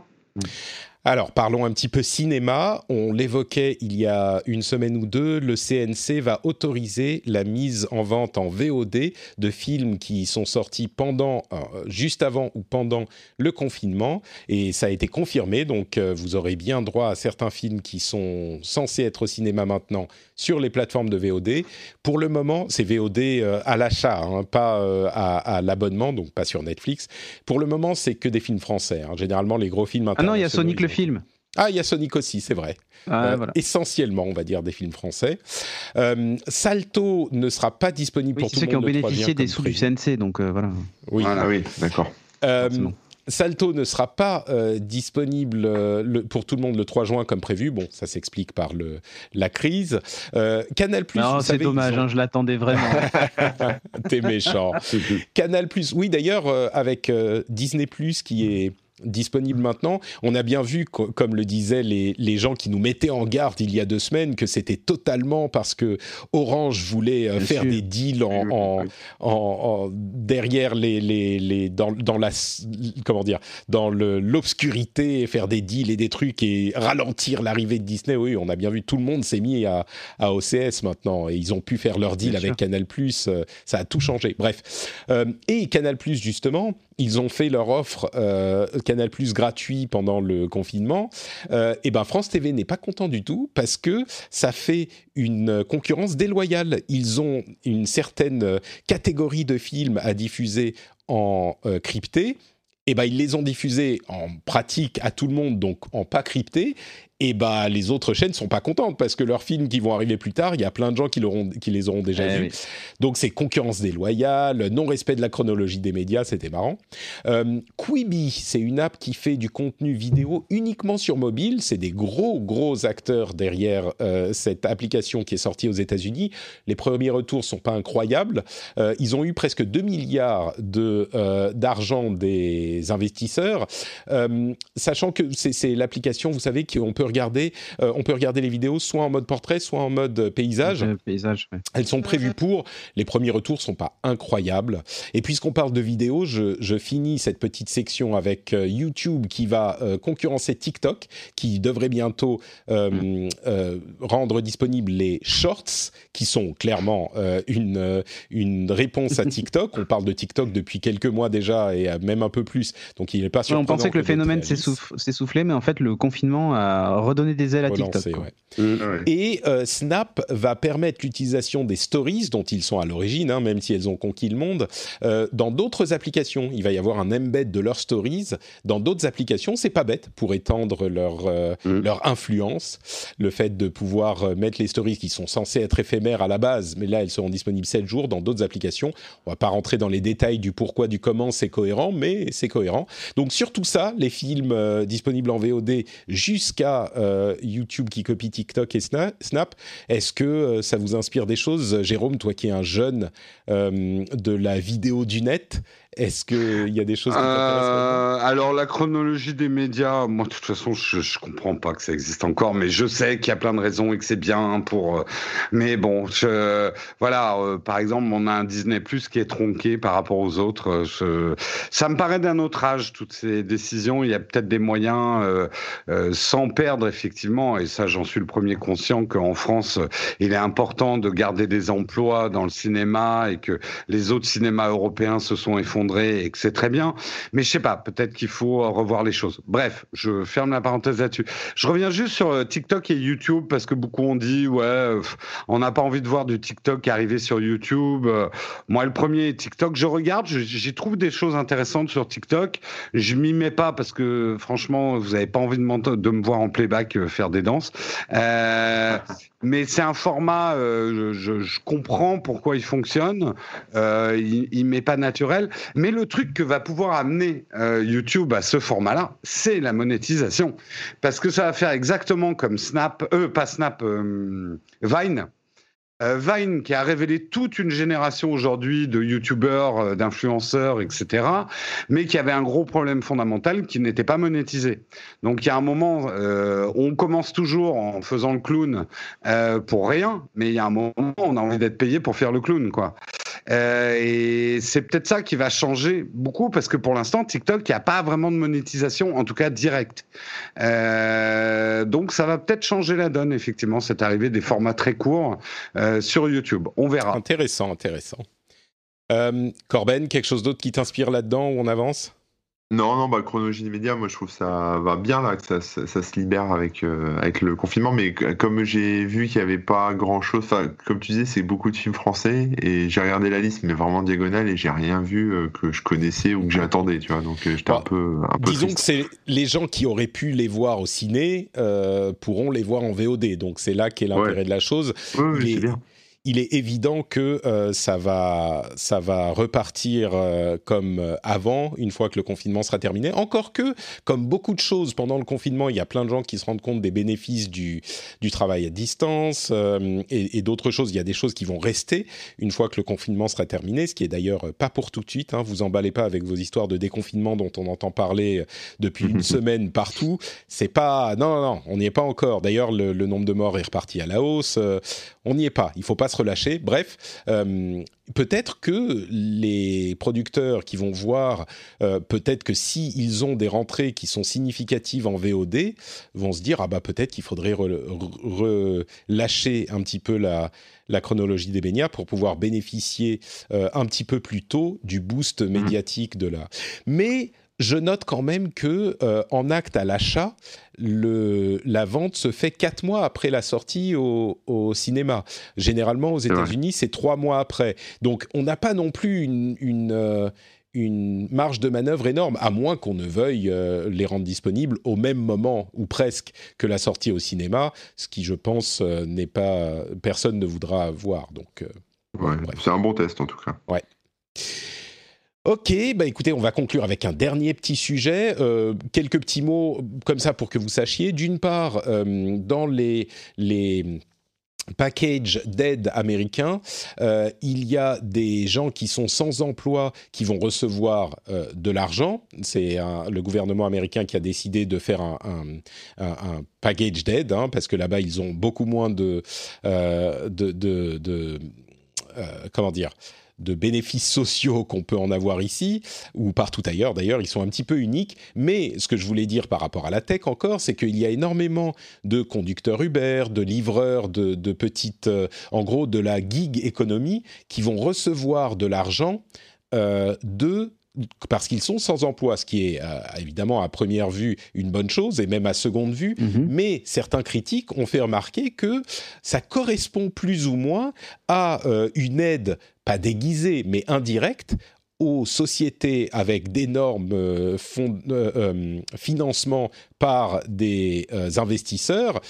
Alors, parlons un petit peu cinéma. On l'évoquait il y a une semaine ou deux. Le CNC va autoriser la mise en vente en VOD de films qui sont sortis pendant, euh, juste avant ou pendant le confinement. Et ça a été confirmé. Donc, euh, vous aurez bien droit à certains films qui sont censés être au cinéma maintenant sur les plateformes de VOD. Pour le moment, c'est VOD euh, à l'achat, hein, pas euh, à, à l'abonnement, donc pas sur Netflix. Pour le moment, c'est que des films français. hein. Généralement, les gros films Ah non, il y a Sonic le ont- film. ah, il y a Sonic aussi, c'est vrai. Ah, Euh, voilà. Essentiellement, on va dire, des films français. Euh, Salto ne sera pas disponible Oui, pour c'est tout ceux le qui ont monde. le 3 bénéficié des sous du. CNC, donc euh, voilà. Oui. Voilà. Ah oui, d'accord. Salto ne sera pas euh, disponible euh, le- pour tout le monde le 3 juin comme prévu. Bon, ça s'explique par le, la crise. Euh, Canal Plus, c'est dommage, ont- hein, je l'attendais vraiment. <laughs> T'es méchant. Canal Plus, oui d'ailleurs euh, avec euh, Disney Plus qui est disponible maintenant, on a bien vu, co- comme le disaient les, les gens qui nous mettaient en garde il y a deux semaines, que c'était totalement parce que Orange voulait euh, faire sûr. des deals en, en- en- en- derrière les, les, les dans, dans la comment dire dans l'obscurité, faire des deals et des trucs et ralentir l'arrivée de Disney. Oui, on a bien vu, tout le monde s'est mis à, à OCS maintenant et ils ont pu faire leur deal Bien avec sûr. Canal+. euh, ça a tout changé. Bref, Euh, et Canal+, justement, ils ont fait leur offre euh, Canal+ gratuit pendant le confinement. Euh, et ben France TV n'est pas content du tout parce que ça fait une concurrence déloyale. Ils ont une certaine catégorie de films à diffuser en euh, crypté. Et ben ils les ont diffusés en pratique à tout le monde, donc en pas crypté. Et ben les autres chaînes sont pas contentes parce que leurs films qui vont arriver plus tard, il y a plein de gens qui, l'auront- qui les auront déjà Eh vus. oui. Donc c'est concurrence déloyale, non-respect de la chronologie des médias, c'était marrant. Euh, Quibi, c'est une app qui fait du contenu vidéo uniquement sur mobile. C'est des gros, gros acteurs derrière euh, cette application qui est sortie aux États-Unis. Les premiers retours sont pas incroyables. Euh, ils ont eu presque 2 milliards de, d'argent des investisseurs, sachant que c'est, c'est l'application, vous savez, qu'on peut regarder, on peut regarder les vidéos soit en mode portrait, soit en mode paysage. paysage. Elles sont prévues pour. Les premiers retours sont pas incroyables. Et puisqu'on parle de vidéos, je, je, finis cette petite section avec YouTube qui va concurrencer TikTok, qui devrait bientôt mm. rendre disponibles les shorts, qui sont clairement une une réponse à <laughs> TikTok. on parle de TikTok depuis quelques mois déjà et même un peu plus. Donc il n'est pas on pensait que, le phénomène s'essoufflait, mais en fait le confinement a redonné des ailes à TikTok. Mmh. Et euh, Snap va permettre l'utilisation des stories dont ils sont à l'origine, hein, même si elles ont conquis le monde, euh, dans d'autres applications. Il va y avoir un embed de leurs stories dans d'autres applications. C'est pas bête pour étendre leur euh, mmh. leur influence. Le fait de pouvoir mettre les stories qui sont censées être éphémères à la base, mais là elles seront disponibles 7 jours dans d'autres applications. On va pas rentrer dans les détails du pourquoi, du comment, c'est cohérent, mais c'est cohérent. Donc sur tout ça, les films disponibles en VOD jusqu'à YouTube qui copie TikTok et Snap. Est-ce que euh, ça vous inspire des choses? Jérôme, toi qui es un jeune euh, de la vidéo du net, est-ce qu'il y a des choses qui euh, Alors, la chronologie des médias, moi, de toute façon, je, ne comprends pas que ça existe encore, mais je sais qu'il y a plein de raisons et que c'est bien pour. Euh, mais bon, je, voilà, euh, par exemple, on a un Disney Plus qui est tronqué par rapport aux autres. ça me paraît d'un autre âge, toutes ces décisions. Il y a peut-être des moyens, sans perdre, effectivement, et ça, j'en suis le premier conscient, qu'en France, il est important de garder des emplois dans le cinéma et que les autres cinémas européens se sont effondrés et que c'est très bien. Mais je sais pas, peut-être qu'il faut revoir les choses. Bref, je ferme la parenthèse là-dessus. Je reviens juste sur euh, TikTok et YouTube parce que beaucoup ont dit ouais, on n'a pas envie de voir du TikTok arriver sur YouTube. Euh, moi, le premier TikTok, je regarde, j'y trouve des choses intéressantes sur TikTok. Je m'y mets pas parce que franchement, vous n'avez pas envie de, me voir en playback euh, faire des danses. Euh, mais c'est un format, euh, je, comprends pourquoi il fonctionne, euh, il, il m'est pas naturel, mais le truc que va pouvoir amener euh, YouTube à ce format-là, c'est la monétisation, parce que ça va faire exactement comme Snap, euh, pas Snap, Vine. Euh, Vine, qui a révélé toute une génération aujourd'hui de youtubeurs, euh, d'influenceurs, etc., mais qui avait un gros problème fondamental qui n'était pas monétisé. Donc il y a un moment, euh, on commence toujours en faisant le clown pour rien, mais il y a un moment, on a envie d'être payé pour faire le clown, quoi. Euh, et c'est peut-être ça qui va changer beaucoup parce que pour l'instant, TikTok, il n'y a pas vraiment de monétisation, en tout cas directe. Euh, donc ça va peut-être changer la donne, effectivement, cette arrivée des formats très courts euh, sur YouTube. On verra. Intéressant, intéressant. Corben, quelque chose d'autre qui t'inspire là-dedans où on avance? Non, non, bah, chronologie des médias, moi je trouve ça va bien là, que ça, se libère avec, euh, avec le confinement, mais comme j'ai vu qu'il n'y avait pas grand chose, comme tu disais, c'est beaucoup de films français, et j'ai regardé la liste, mais vraiment diagonale, et j'ai rien vu euh, que je connaissais ou que j'attendais, tu vois, donc euh, j'étais un peu. Un peu disons que c'est les gens qui auraient pu les voir au ciné pourront les voir en VOD, donc c'est là qu'est l'intérêt de la chose. Oui, c'est bien il est évident que euh, ça, va, ça va repartir euh, comme euh, avant, une fois que le confinement sera terminé. Encore que, comme beaucoup de choses pendant le confinement, il y a plein de gens qui se rendent compte des bénéfices du, du travail à distance et, et d'autres choses. Il y a des choses qui vont rester une fois que le confinement sera terminé, ce qui est d'ailleurs pas pour tout de suite. Hein. Vous emballez pas avec vos histoires de déconfinement dont on entend parler depuis une <laughs> semaine partout. C'est pas... Non, non, non, on n'y est pas encore. D'ailleurs, le, le, nombre de morts est reparti à la hausse. on n'y est pas. Il faut pas se relâcher. Bref, euh, peut-être que les producteurs qui vont voir, euh, peut-être que si ils ont des rentrées qui sont significatives en VOD, vont se dire ah bah peut-être qu'il faudrait relâcher un petit peu la, la chronologie des baignats pour pouvoir bénéficier euh, un petit peu plus tôt du boost mmh. médiatique de la. Mais je note quand même que euh, en acte à l'achat, la vente se fait quatre mois après la sortie au, cinéma. Généralement, aux États-Unis, c'est trois mois après. Donc, on n'a pas non plus une, euh, marge de manœuvre énorme, à moins qu'on ne veuille euh, les rendre disponibles au même moment ou presque que la sortie au cinéma, ce qui, je pense, n'est pas personne ne voudra voir. Donc, c'est un bon test en tout cas. Ouais. Ok, bah écoutez, on va conclure avec un dernier petit sujet. Euh, quelques petits mots comme ça pour que vous sachiez. D'une part, euh, dans les, les package d'aide américain, euh, il y a des gens qui sont sans emploi qui vont recevoir euh, de l'argent. C'est le gouvernement américain qui a décidé de faire un, package d'aide, hein, parce que là-bas, ils ont beaucoup moins de, de, de comment dire de bénéfices sociaux qu'on peut en avoir ici ou partout ailleurs. D'ailleurs, ils sont un petit peu uniques. Mais ce que je voulais dire par rapport à la tech encore, c'est qu'il y a énormément de conducteurs Uber, de livreurs, de, petites, euh, en gros, de la gig économie qui vont recevoir de l'argent euh, de parce qu'ils sont sans emploi, ce qui est euh, évidemment à première vue une bonne chose et même à seconde vue, mhm. mais certains critiques ont fait remarquer que ça correspond plus ou moins à euh, une aide, pas déguisée, mais indirecte aux sociétés avec d'énormes euh, financements par des investisseurs,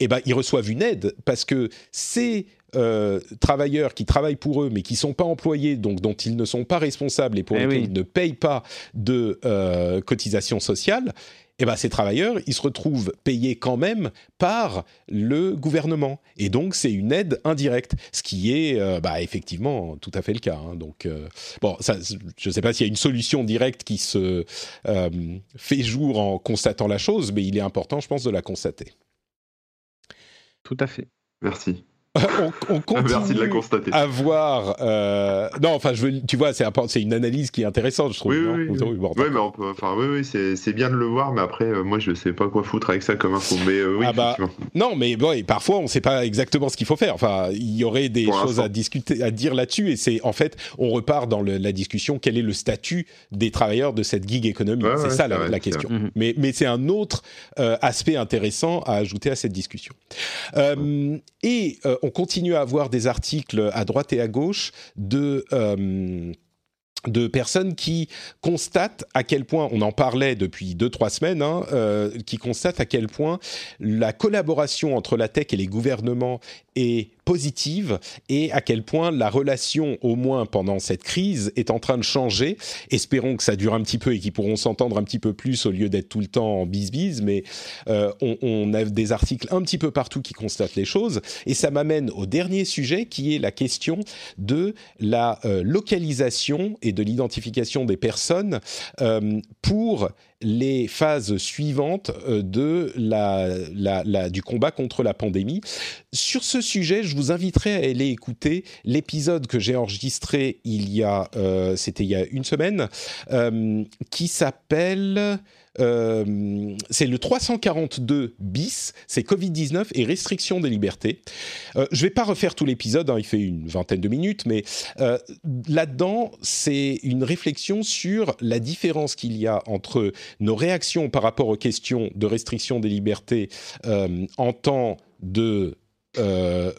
eh ben, ils reçoivent une aide parce que euh, travailleurs qui travaillent pour eux mais qui ne sont pas employés, donc dont ils ne sont pas responsables et pour eh lesquels ils ne payent pas de euh, cotisation sociale, eh ben, ces travailleurs, ils se retrouvent payés quand même par le gouvernement. Et donc, c'est une aide indirecte, ce qui est euh, bah, effectivement tout à fait le cas. Hein. Donc, bon, ça, je ne sais pas s'il y a une solution directe qui se fait jour en constatant la chose, mais il est important, je pense, de la constater. Tout à fait. Merci. <laughs> on, continue Merci de la constater. à voir. Euh, non, enfin, je veux, tu vois, c'est une analyse qui est intéressante, je trouve. Oui, oui, oui. mais on peut, enfin, oui, oui c'est bien de le voir, mais après, euh, moi, je sais pas quoi foutre avec ça comme info. Mais euh, oui, ah bah, non, mais bon, parfois, on sait pas exactement ce qu'il faut faire. Enfin, il y aurait des choses à discuter, à dire là-dessus, et c'est en fait, on repart dans le, la discussion. Quel est le statut des travailleurs de cette gig économie C'est ça la, question. Mais, mais c'est un autre aspect intéressant à ajouter à cette discussion. et on continue à avoir des articles à droite et à gauche de euh, de personnes qui constatent à quel point, on en parlait depuis deux trois semaines, hein, euh, qui constatent à quel point la collaboration entre la tech et les gouvernements est positive et à quel point la relation, au moins pendant cette crise, est en train de changer. Espérons que ça dure un petit peu et qu'ils pourront s'entendre un petit peu plus au lieu d'être tout le temps en bise-bise, mais euh, on, a des articles un petit peu partout qui constatent les choses. Et ça m'amène au dernier sujet qui est la question de la euh, localisation et de l'identification des personnes euh, pour les phases suivantes euh, de la, du combat contre la pandémie. Sur ce sujet, je vous inviterai à aller écouter l'épisode que j'ai enregistré il y a, euh, c'était il y a une semaine, euh, qui s'appelle euh, c'est le 342 bis, c'est Covid-19 et restriction des libertés. Euh, je ne vais pas refaire tout l'épisode, hein, il fait une vingtaine de minutes, mais euh, là-dedans, c'est une réflexion sur la différence qu'il y a entre nos réactions par rapport aux questions de restriction des libertés en temps de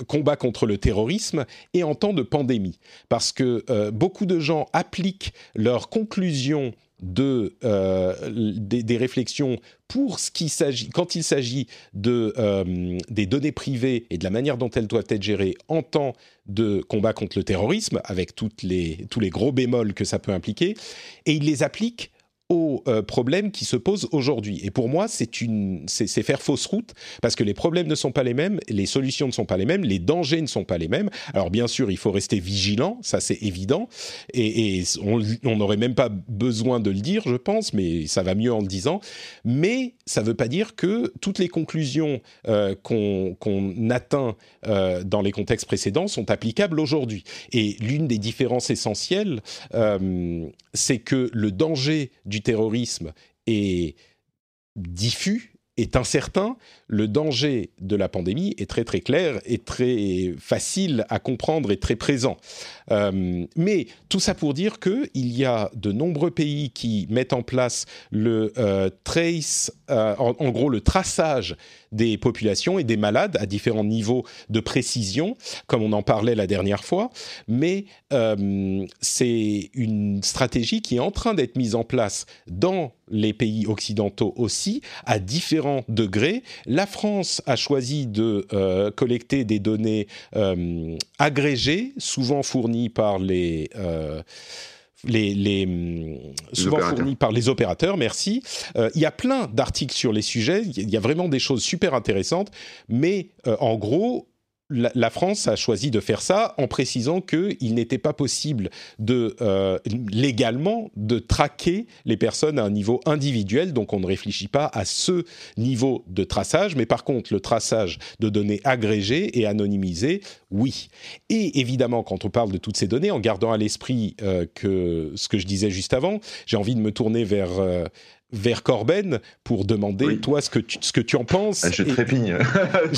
combat contre le terrorisme et en temps de pandémie. Parce que beaucoup de gens appliquent leurs conclusions de, euh, des, réflexions pour ce qui s'agit, quand il s'agit de, euh, des données privées et de la manière dont elles doivent être gérées en temps de combat contre le terrorisme, avec les, tous les gros bémols que ça peut impliquer, et il les applique aux euh, problèmes qui se posent aujourd'hui. Et pour moi, c'est faire fausse route parce que les problèmes ne sont pas les mêmes, les solutions ne sont pas les mêmes, les dangers ne sont pas les mêmes. Alors bien sûr, il faut rester vigilant, ça c'est évident, et, on n'aurait même pas besoin de le dire, je pense, mais ça va mieux en le disant. Mais ça ne veut pas dire que toutes les conclusions euh, qu'on atteint euh, dans les contextes précédents sont applicables aujourd'hui. Et l'une des différences essentielles, c'est que le danger du terrorisme est diffus, est incertain, le danger de la pandémie est très très clair et très facile à comprendre et très présent. Euh, mais tout ça pour dire qu'il y a de nombreux pays qui mettent en place le euh, trace, euh, en, gros le traçage des populations et des malades à différents niveaux de précision, comme on en parlait la dernière fois. Mais c'est une stratégie qui est en train d'être mise en place dans les pays occidentaux aussi, à différents degrés. La France a choisi de collecter des données agrégées, souvent fournies par les euh, les, souvent fournis par les opérateurs, merci. Euh, il y a plein d'articles sur les sujets, il y a vraiment des choses super intéressantes, mais euh, en gros, la, France a choisi de faire ça en précisant qu'il n'était pas possible de euh, légalement de traquer les personnes à un niveau individuel. Donc on ne réfléchit pas à ce niveau de traçage, mais par contre le traçage de données agrégées et anonymisées, oui. Et évidemment, quand on parle de toutes ces données, en gardant à l'esprit euh, que ce que je disais juste avant, j'ai envie de me tourner vers euh, vers Corben pour demander toi ce que tu, ce que tu en penses. Ah, je trépigne. <laughs>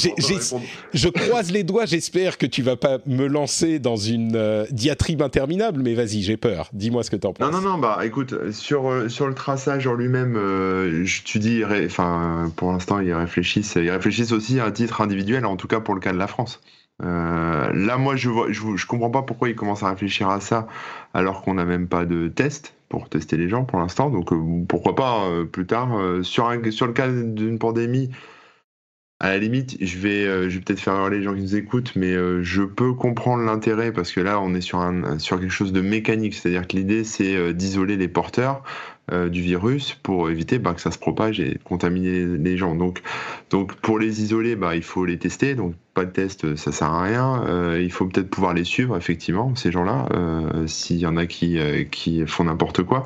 je croise les doigts, j'espère que tu vas pas me lancer dans une euh, diatribe interminable, mais vas-y, j'ai peur. Dis-moi ce que tu en penses. Non, non, non, bah écoute, sur, euh, sur le traçage en lui-même, euh, tu dis, enfin, pour l'instant, ils réfléchissent, ils réfléchissent aussi à un titre individuel, en tout cas pour le cas de la France. Là, moi, je, vois, je, comprends pas pourquoi ils commencent à réfléchir à ça alors qu'on n'a même pas de test pour tester les gens pour l'instant. Donc euh, pourquoi pas euh, plus tard. Euh, sur, un, sur le cas d'une pandémie, à la limite, je vais, vais peut-être faire hurler les gens qui nous écoutent, mais je peux comprendre l'intérêt parce que là, on est sur, un, sur quelque chose de mécanique. C'est-à-dire que l'idée, c'est d'isoler les porteurs. Du virus pour éviter bah, que ça se propage et contaminer les gens. Donc, donc pour les isoler, bah, il faut les tester. Donc pas de test, ça sert à rien. Euh, il faut peut-être pouvoir les suivre, effectivement, ces gens-là, euh, s'il y en a qui, euh, qui font n'importe quoi.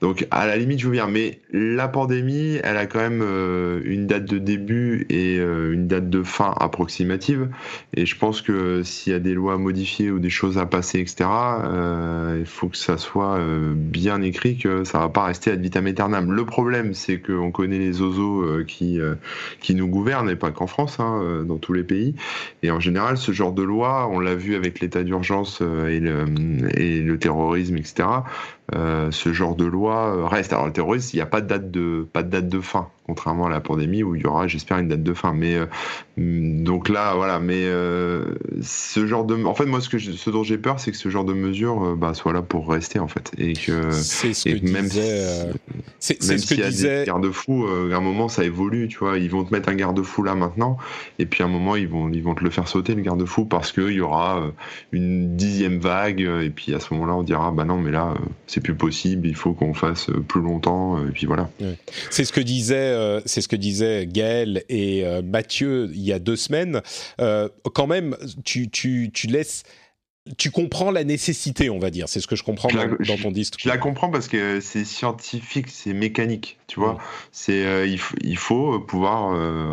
Donc à la limite, je veux bien, mais la pandémie, elle a quand même euh, une date de début et euh, une date de fin approximative. Et je pense que s'il y a des lois à modifier ou des choses à passer, etc., euh, il faut que ça soit bien écrit que ça va pas rester ad vitam aeternam. Le problème, c'est qu'on connaît les oiseaux qui qui nous gouvernent et pas qu'en France, hein, dans tous les pays. Et en général, ce genre de loi, on l'a vu avec l'état d'urgence et le terrorisme, etc. Euh, ce genre de loi euh, reste. Alors le terrorisme, il n'y a pas de date de pas de date de fin contrairement à la pandémie où il y aura, j'espère, une date de fin. Mais euh, donc là, voilà. Mais euh, ce genre de, en fait, moi, ce que ce dont j'ai peur, c'est que ce genre de mesure euh, bah, soit là pour rester, en fait, et que c'est ce que même disait, c'est y a disait... des garde-fous, à un moment, ça évolue, tu vois. Ils vont te mettre un garde-fou là maintenant, et puis à un moment, ils vont ils vont te le faire sauter le garde-fou parce qu'il y aura une dixième vague, et puis à ce moment-là, on dira bah non, mais là, c'est plus possible, il faut qu'on fasse plus longtemps, et puis voilà. C'est ce que disait euh, c'est ce que disaient Gaël et euh, Mathieu il y a deux semaines. Euh, quand même, tu, tu, tu laisses tu comprends la nécessité, on va dire. C'est ce que je comprends dans, ton discours. Je la comprends parce que c'est scientifique, c'est mécanique, tu vois. C'est il, faut pouvoir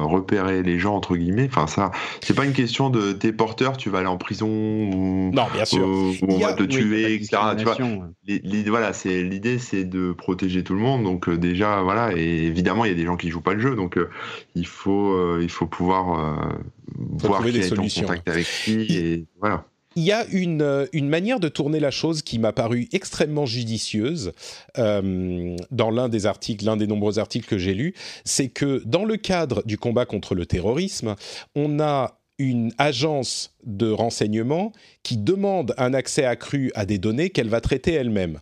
repérer les gens entre guillemets. Enfin ça, c'est pas une question de t'es porteur, tu vas aller en prison ou, non, bien sûr. on va te tuer, etc. Tu vois. L'idée, voilà, c'est l'idée, c'est de protéger tout le monde. Donc déjà, voilà, et évidemment, il y a des gens qui jouent pas le jeu, donc il faut il faut pouvoir voir qui est en contact avec qui et voilà il y a une, euh, une, manière de tourner la chose qui m'a paru extrêmement judicieuse euh, dans l'un des articles, l'un des nombreux articles que j'ai lus, c'est que dans le cadre du combat contre le terrorisme, on a une agence de renseignement qui demande un accès accru à des données qu'elle va traiter elle-même.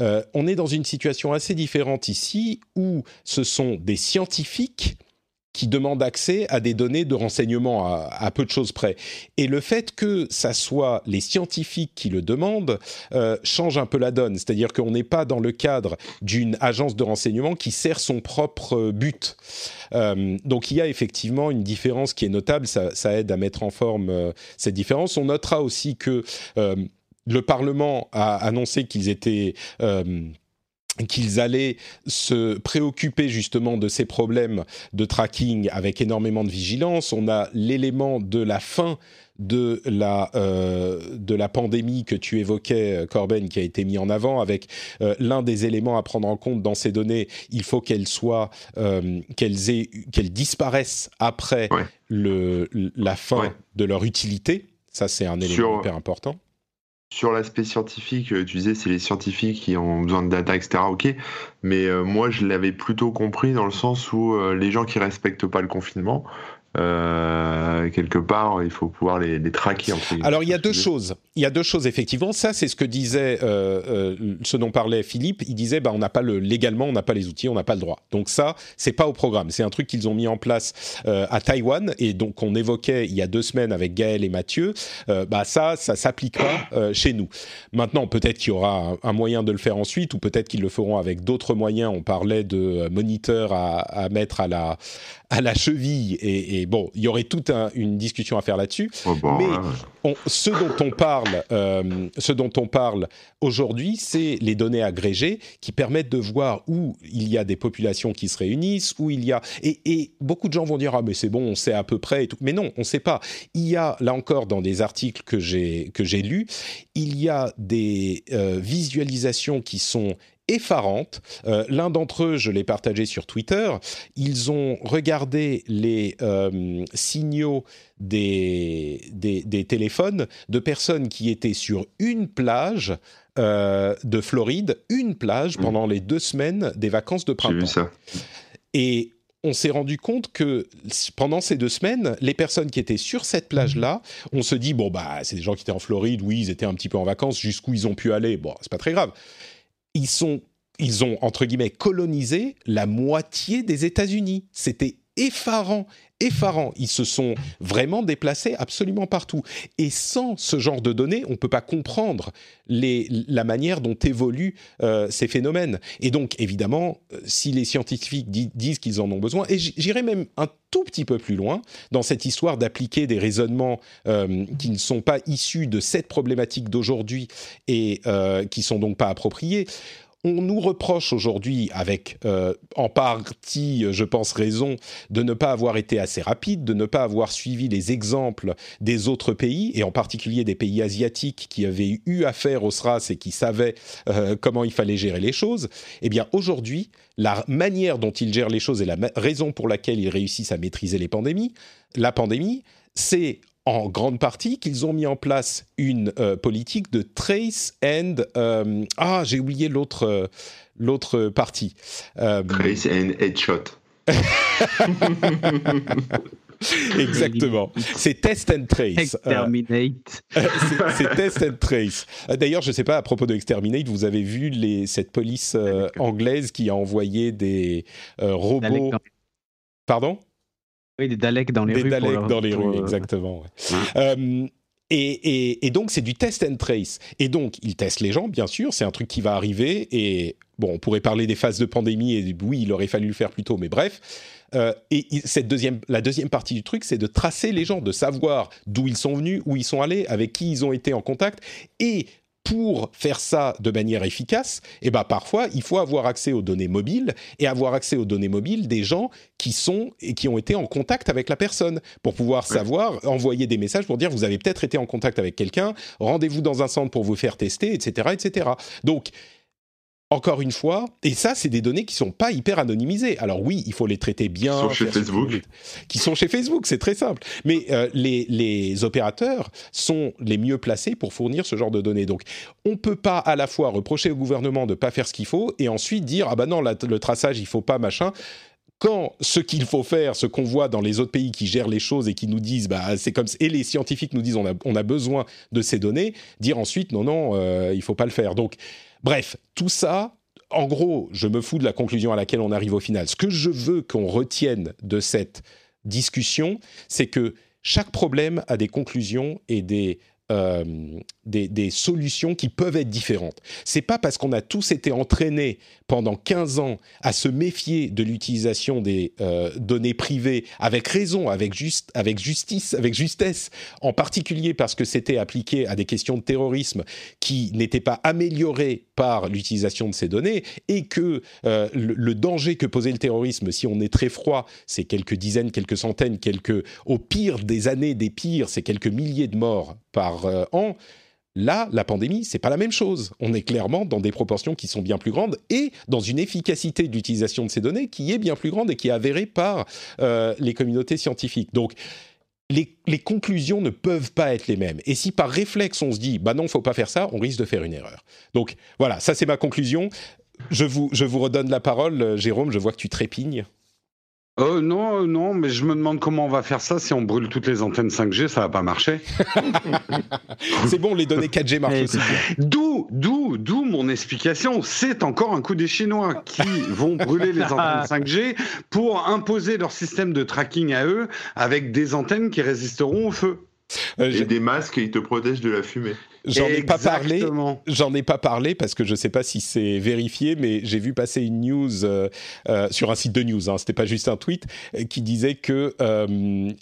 Euh, on est dans une situation assez différente ici où ce sont des scientifiques qui demandent accès à des données de renseignement à, peu de choses près. Et le fait que ça soit les scientifiques qui le demandent euh, change un peu la donne. C'est-à-dire qu'on n'est pas dans le cadre d'une agence de renseignement qui sert son propre but. Euh, donc il y a effectivement une différence qui est notable. Ça, aide à mettre en forme euh, cette différence. On notera aussi que le Parlement a annoncé qu'ils étaient qu'ils allaient se préoccuper justement de ces problèmes de tracking avec énormément de vigilance. On a l'élément de la fin de la, euh, de la pandémie que tu évoquais, euh, Corben, qui a été mis en avant, avec euh, l'un des éléments à prendre en compte dans ces données, il faut qu'elles soient, qu'elles qu'elles disparaissent après le, la fin de leur utilité. Ça, c'est un élément hyper important. Sur l'aspect scientifique, euh, tu disais c'est les scientifiques qui ont besoin de data, etc. Ok, mais euh, moi je l'avais plutôt compris dans le sens où euh, les gens qui respectent pas le confinement, euh, quelque part, il faut pouvoir les, les traquer. Alors, il y a deux choses. Il y a deux choses, effectivement. Ça, c'est ce que disait, euh, euh, ce dont parlait Philippe. Il disait, bah, on n'a pas le, légalement, on n'a pas les outils, on n'a pas le droit. Donc ça, c'est pas au programme. C'est un truc qu'ils ont mis en place euh, à Taïwan et donc on évoquait il y a deux semaines avec Gaël et Mathieu. Euh, bah ça, ça s'applique pas euh, chez nous. Maintenant, peut-être qu'il y aura un, moyen de le faire ensuite ou peut-être qu'ils le feront avec d'autres moyens. On parlait de moniteurs à, à mettre à la à la cheville et, et et bon, il y aurait toute une discussion à faire là-dessus. Oh, bon, mais on- ce dont on parle, euh, ce dont on parle aujourd'hui, c'est les données agrégées qui permettent de voir où il y a des populations qui se réunissent, où il y a et, et beaucoup de gens vont dire ah mais c'est bon, on sait à peu près et tout. Mais non, on ne sait pas. Il y a là encore dans des articles que j'ai que j'ai lus, il y a des euh, visualisations qui sont effarantes. Euh, L'un d'entre eux, je l'ai partagé sur Twitter, ils ont regardé les euh, signaux des, des, des téléphones de personnes qui étaient sur une plage euh, de Floride, une plage Mm. pendant les deux semaines des vacances de J'ai printemps. vu ça. Et on s'est rendu compte que pendant ces deux semaines, les personnes qui étaient sur cette plage-là, on se dit bon bah c'est des gens qui étaient en Floride, oui ils étaient un petit peu en vacances, jusqu'où ils ont pu aller, bon c'est pas très grave. Ils sont, ils ont entre guillemets colonisé la moitié des États-Unis. C'était effarant, effarant. Ils se sont vraiment déplacés absolument partout. Et sans ce genre de données, on ne peut pas comprendre la manière dont évoluent euh, ces phénomènes. Et donc, évidemment, euh, si les scientifiques di- disent qu'ils en ont besoin, et j'irai même un tout petit peu plus loin dans cette histoire d'appliquer des raisonnements euh, qui ne sont pas issus de cette problématique d'aujourd'hui et euh, qui sont donc pas appropriés. On nous reproche aujourd'hui, avec euh, en partie, je pense, raison, de ne pas avoir été assez rapide, de ne pas avoir suivi les exemples des autres pays, et en particulier des pays asiatiques qui avaient eu affaire au SRAS et qui savaient euh, comment il fallait gérer les choses. Eh bien, aujourd'hui, la manière dont ils gèrent les choses et la raison pour laquelle ils réussissent à maîtriser les pandémies, la pandémie, c'est en grande partie qu'ils ont mis en place une euh, politique de trace and euh, ah j'ai oublié l'autre euh, l'autre partie Euh, Trace and headshot. <laughs> exactement c'est test and trace Euh, Exterminate. c'est c'est test and trace. D'ailleurs, je ne sais pas, à propos de Exterminate, vous avez vu les, cette police euh, anglaise qui a envoyé des euh, robots... Pardon? Oui, des Daleks dans les Des rues. pour Daleks leur- dans les pour, rues, euh, exactement. ouais. Euh, et, et- et donc, c'est du test and trace. Et donc, ils testent les gens, bien sûr, c'est un truc qui va arriver. Et bon, on pourrait parler des phases de pandémie, et oui, il aurait fallu le faire plus tôt, mais bref. Euh, et cette deuxième, la deuxième partie du truc, c'est de tracer les gens, de savoir d'où ils sont venus, où ils sont allés, avec qui ils ont été en contact. Et pour faire ça de manière efficace, eh ben parfois il faut avoir accès aux données mobiles et avoir accès aux données mobiles des gens qui sont et qui ont été en contact avec la personne pour pouvoir savoir envoyer des messages pour dire vous avez peut-être été en contact avec quelqu'un, rendez-vous dans un centre pour vous faire tester, etc., etc. Donc encore une fois, et ça, c'est des données qui sont pas hyper anonymisées. Alors oui, il faut les traiter bien. Qui sont chez Facebook. Qui sont chez Facebook, c'est très simple. Mais euh, les, les opérateurs sont les mieux placés pour fournir ce genre de données. Donc, on peut pas à la fois reprocher au gouvernement de pas faire ce qu'il faut et ensuite dire ah bah non, la- le traçage, il faut pas machin quand ce qu'il faut faire, ce qu'on voit dans les autres pays qui gèrent les choses et qui nous disent, bah, c'est comme et les scientifiques nous disent, on a, on a besoin de ces données, dire ensuite, non, non, euh, il faut pas le faire. Donc, bref, tout ça, en gros, je me fous de la conclusion à laquelle on arrive au final. Ce que je veux qu'on retienne de cette discussion, c'est que chaque problème a des conclusions et des euh, des, solutions qui peuvent être différentes. C'est pas parce qu'on a tous été entraînés pendant 15 ans à se méfier de l'utilisation des euh, données privées avec raison, avec, juste, avec justice, avec justesse, en particulier parce que c'était appliqué à des questions de terrorisme qui n'étaient pas améliorées par l'utilisation de ces données et que euh, le, le danger que posait le terrorisme, si on est très froid, c'est quelques dizaines, quelques centaines, quelques, au pire des années des pires, c'est quelques milliers de morts par euh, an. Là, la pandémie, c'est pas la même chose. On est clairement dans des proportions qui sont bien plus grandes et dans une efficacité d'utilisation de ces données qui est bien plus grande et qui est avérée par euh, les communautés scientifiques. Donc, les, conclusions ne peuvent pas être les mêmes. Et si par réflexe on se dit, bah non, faut pas faire ça, on risque de faire une erreur. Donc voilà, ça c'est ma conclusion. Je vous, je vous redonne la parole, Jérôme. Je vois que tu trépignes. Euh, non, non, mais je me demande comment on va faire ça si on brûle toutes les antennes 5G, ça va pas marcher. <laughs> c'est bon, les données 4G marchent aussi. D'où, d'où, d'où mon explication? C'est encore un coup des Chinois qui vont brûler les antennes <laughs> 5G pour imposer leur système de tracking à eux avec des antennes qui résisteront au feu. Euh, et des masques qui te protègent de la fumée. J'en ai pas parlé. J'en ai pas parlé parce que je sais pas si c'est vérifié, mais j'ai vu passer une news euh, euh, sur un site de news. Hein, C'était pas juste un tweet qui disait que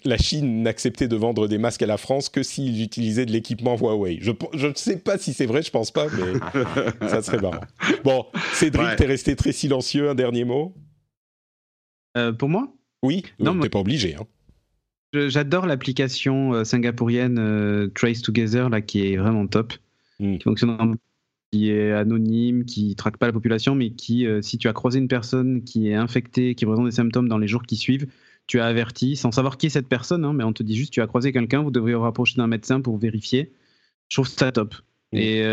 la Chine n'acceptait de vendre des masques à la France que s'ils utilisaient de l'équipement Huawei. Je ne sais pas si c'est vrai, je pense pas, mais <laughs> ça serait marrant. Bon, Cédric, tu t'es resté très silencieux. Un dernier mot? pour moi? Oui. Non, t'es pas obligé. Hein. J'adore l'application euh, singapourienne euh, Trace Together là, qui est vraiment top, hmm. qui fonctionne qui est anonyme, qui traque pas la population, mais qui, euh, si tu as croisé une personne qui est infectée, qui présente des symptômes dans les jours qui suivent, tu as averti, sans savoir qui est cette personne, hein, mais on te dit juste tu as croisé quelqu'un, vous devriez vous rapprocher d'un médecin pour vérifier. Je trouve ça top. Hmm. Et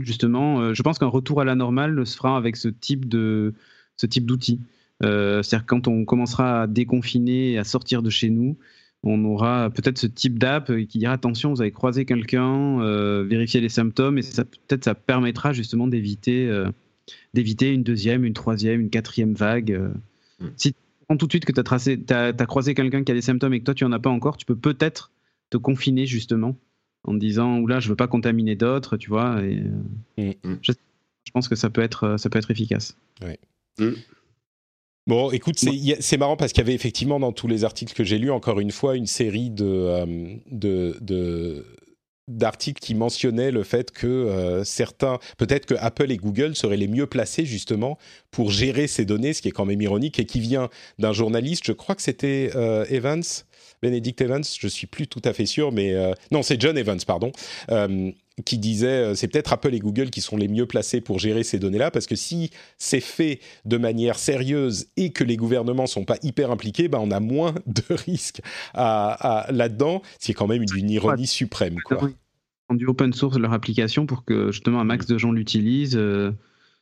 justement, je pense qu'un retour à la normale se fera avec ce type de ce type d'outils. Euh, c'est-à-dire quand on commencera à déconfiner, à sortir de chez nous, on aura peut-être ce type d'app qui dira attention, vous avez croisé quelqu'un, euh, vérifiez les symptômes, et peut-être ça permettra justement d'éviter euh, d'éviter une deuxième, une troisième, une quatrième vague. Mm. Si tu prends tout de suite que tu as, as, croisé quelqu'un qui a des symptômes et que toi tu n'en as pas encore, tu peux peut-être te confiner justement en disant là je veux pas contaminer d'autres, tu vois. Et, mm. je, pense que ça peut être, ça peut être efficace. Ouais. Mm. Bon, écoute, c'est marrant parce qu'il y avait effectivement dans tous les articles que j'ai lus, encore une fois, une série de, euh, de, d'articles qui mentionnaient le fait que euh, certains, peut-être que Apple et Google seraient les mieux placés justement pour gérer ces données, ce qui est quand même ironique et qui vient d'un journaliste, je crois que c'était euh, Evans, Benedict Evans, je suis plus tout à fait sûr, mais non, c'est John Evans, pardon, qui disait euh, c'est peut-être Apple et Google qui sont les mieux placés pour gérer ces données-là, parce que si c'est fait de manière sérieuse et que les gouvernements sont pas hyper impliqués, ben on a moins <laughs> de risques à, là-dedans. C'est quand même une, ironie suprême. Quoi. Du open source leur application pour que justement un max de gens l'utilisent. Euh,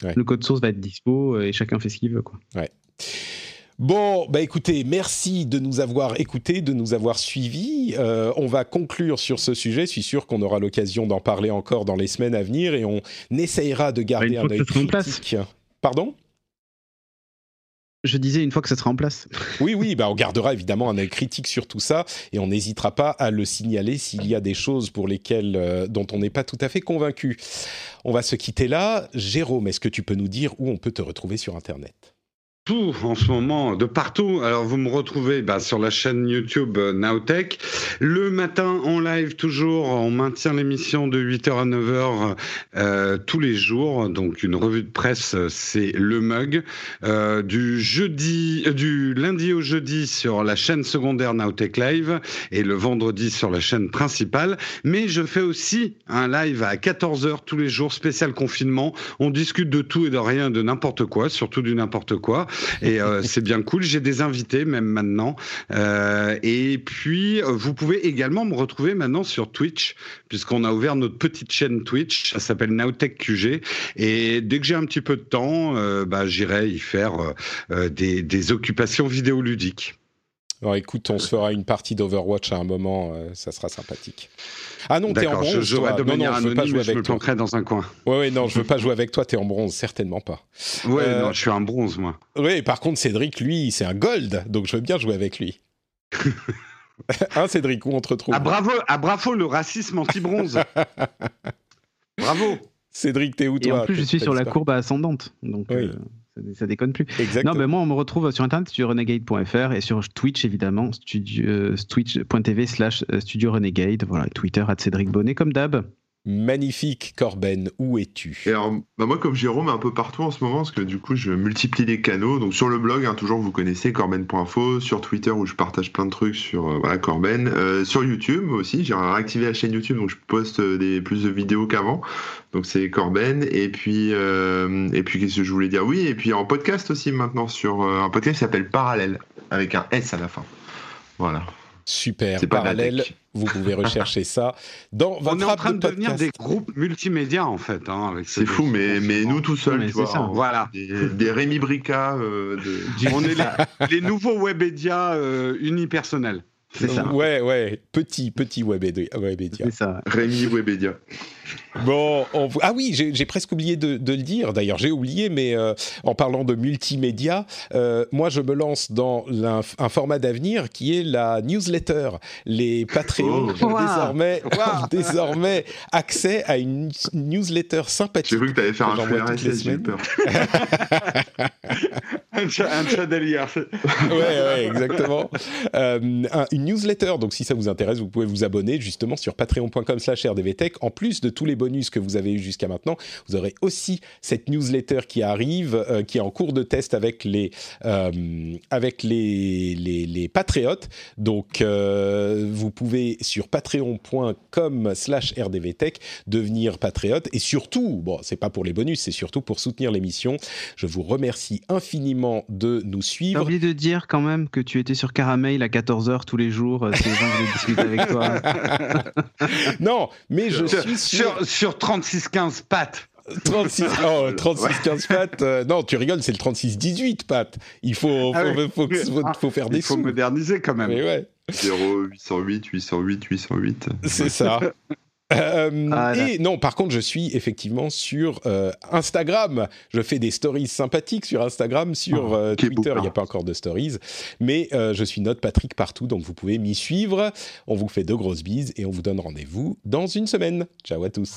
le code source va être dispo et chacun fait ce qu'il veut. Quoi. Ouais. Bon, bah écoutez, merci de nous avoir écoutés, de nous avoir suivis. Euh, on va conclure sur ce sujet. Je suis sûr qu'on aura l'occasion d'en parler encore dans les semaines à venir et on essayera de garder un œil critique. Pardon? Je disais une fois que ça sera en place. <laughs> oui, oui, bah on gardera évidemment un œil critique sur tout ça et on n'hésitera pas à le signaler s'il y a des choses pour lesquelles euh, dont on n'est pas tout à fait convaincu. On va se quitter là. Jérôme, est-ce que tu peux nous dire où on peut te retrouver sur Internet? Tout en ce moment, de partout. Alors vous me retrouvez bah, sur la chaîne YouTube euh, Nowtech. Le matin en live toujours, on maintient l'émission de 8h à 9h euh, tous les jours. Donc une revue de presse, c'est le mug. Euh, du jeudi, euh, du lundi au jeudi sur la chaîne secondaire Nowtech Live et le vendredi sur la chaîne principale. Mais je fais aussi un live à 14h tous les jours, spécial confinement. On discute de tout et de rien, de n'importe quoi, surtout du n'importe quoi et euh, c'est bien cool. J'ai des invités même maintenant. Euh, et puis, euh, vous pouvez également me retrouver maintenant sur Twitch, puisqu'on a ouvert notre petite chaîne Twitch. Ça s'appelle Nowtech QG. Et dès que j'ai un petit peu de temps, bah, j'irai y faire des occupations vidéoludiques. Écoute, on se fera une partie d'Overwatch à un moment, ça sera sympathique. Ah non, t'es en bronze. Je, toi. non, non, je veux pas jouer avec je me toi. dans un coin. Ouais, ouais, non, je veux pas jouer avec toi. T'es en bronze, certainement pas. Ouais, euh, non, je suis un bronze, moi. Oui, par contre, Cédric, lui, c'est un gold, donc je veux bien jouer avec lui. <laughs> hein, Cédric, où on te retrouve Ah bravo, ah bravo, le racisme anti-bronze. <laughs> bravo. Cédric, t'es où toi Et en plus, je suis sur la courbe ascendante, donc. Oui. Euh, ça, déconne plus. Exactement. Non, mais moi, on me retrouve sur internet sur renegade.fr et sur Twitch, évidemment, euh, twitch.tv slash euh, studio renegade. Voilà, Twitter, à Cédric Bonnet, comme d'hab. Magnifique, Corben, où es-tu? Alors, bah moi, comme Jérôme, un peu partout en ce moment, parce que du coup, je multiplie les canaux. Donc, sur le blog, hein, toujours, vous connaissez corben.info. Sur Twitter, où je partage plein de trucs sur euh, voilà, Corben. Euh, sur YouTube aussi, j'ai réactivé la chaîne YouTube, donc je poste euh, des, plus de vidéos qu'avant. Donc, c'est Corben. Et puis, et puis qu'est-ce que je voulais dire? Oui, et puis en podcast aussi maintenant, sur un podcast qui s'appelle Parallèle, avec un S à la fin. Voilà. Super, parallèle. Vous pouvez rechercher <laughs> ça dans votre On est en train de, devenir des groupes multimédia en fait. Hein, c'est fou, mais, mais nous tout seuls, tu vois. Ça. Voilà. Des, Rémi Brica. Euh, On <laughs> est les, nouveaux webédias euh, unipersonnels. C'est ça. Ouais, ouais, petit, petit Webedia. C'est ça. Rémi Webedia. Bon, on- ah oui, j'ai presque oublié de, de le dire. D'ailleurs, j'ai oublié, mais euh, en parlant de multimédia, euh, moi, je me lance dans un format d'avenir qui est la newsletter. Les Patreons Oh. ont Wow. désormais, ont désormais accès à une newsletter sympathique. J'ai cru que t'allais faire un J'envoie frère toutes les RSS, j'ai peur. <laughs> Un chat, un délire. <laughs> ouais, exactement. Euh, un- une newsletter, donc si ça vous intéresse, vous pouvez vous abonner justement sur patreon.com slash rdvtech. En plus de tous les bonus que vous avez eu jusqu'à maintenant, vous aurez aussi cette newsletter qui arrive, euh, qui est en cours de test avec les, euh, avec les, les, les patriotes. Donc, vous pouvez sur patreon.com slash rdvtech devenir patriote. Et surtout, bon, c'est pas pour les bonus, c'est surtout pour soutenir l'émission. Je vous remercie infiniment de nous suivre. oublié de dire quand même que tu étais sur Caramel à 14h tous les jours, euh, si les gens voulaient discuter avec toi. <laughs> Non, mais je Sur, suis sur, sur, sur 36-15 pattes. 36, oh, 36 15 Pat. euh, non, tu rigoles, c'est le 36 18 Pat. Il faut, faut, Ah oui. faut, faut- faut faire des Il faut sous. moderniser quand même. Mais ouais, 0 808 808 808. c'est ça. Euh, Ah, et non, par contre, je suis effectivement sur euh, Instagram. Je fais des stories sympathiques sur Instagram, sur Oh, euh, Twitter. Il n'y a pas. pas encore de stories, mais euh, je suis Note Patrick partout, donc vous pouvez m'y suivre. On vous fait de grosses bises et on vous donne rendez-vous dans une semaine. Ciao à tous.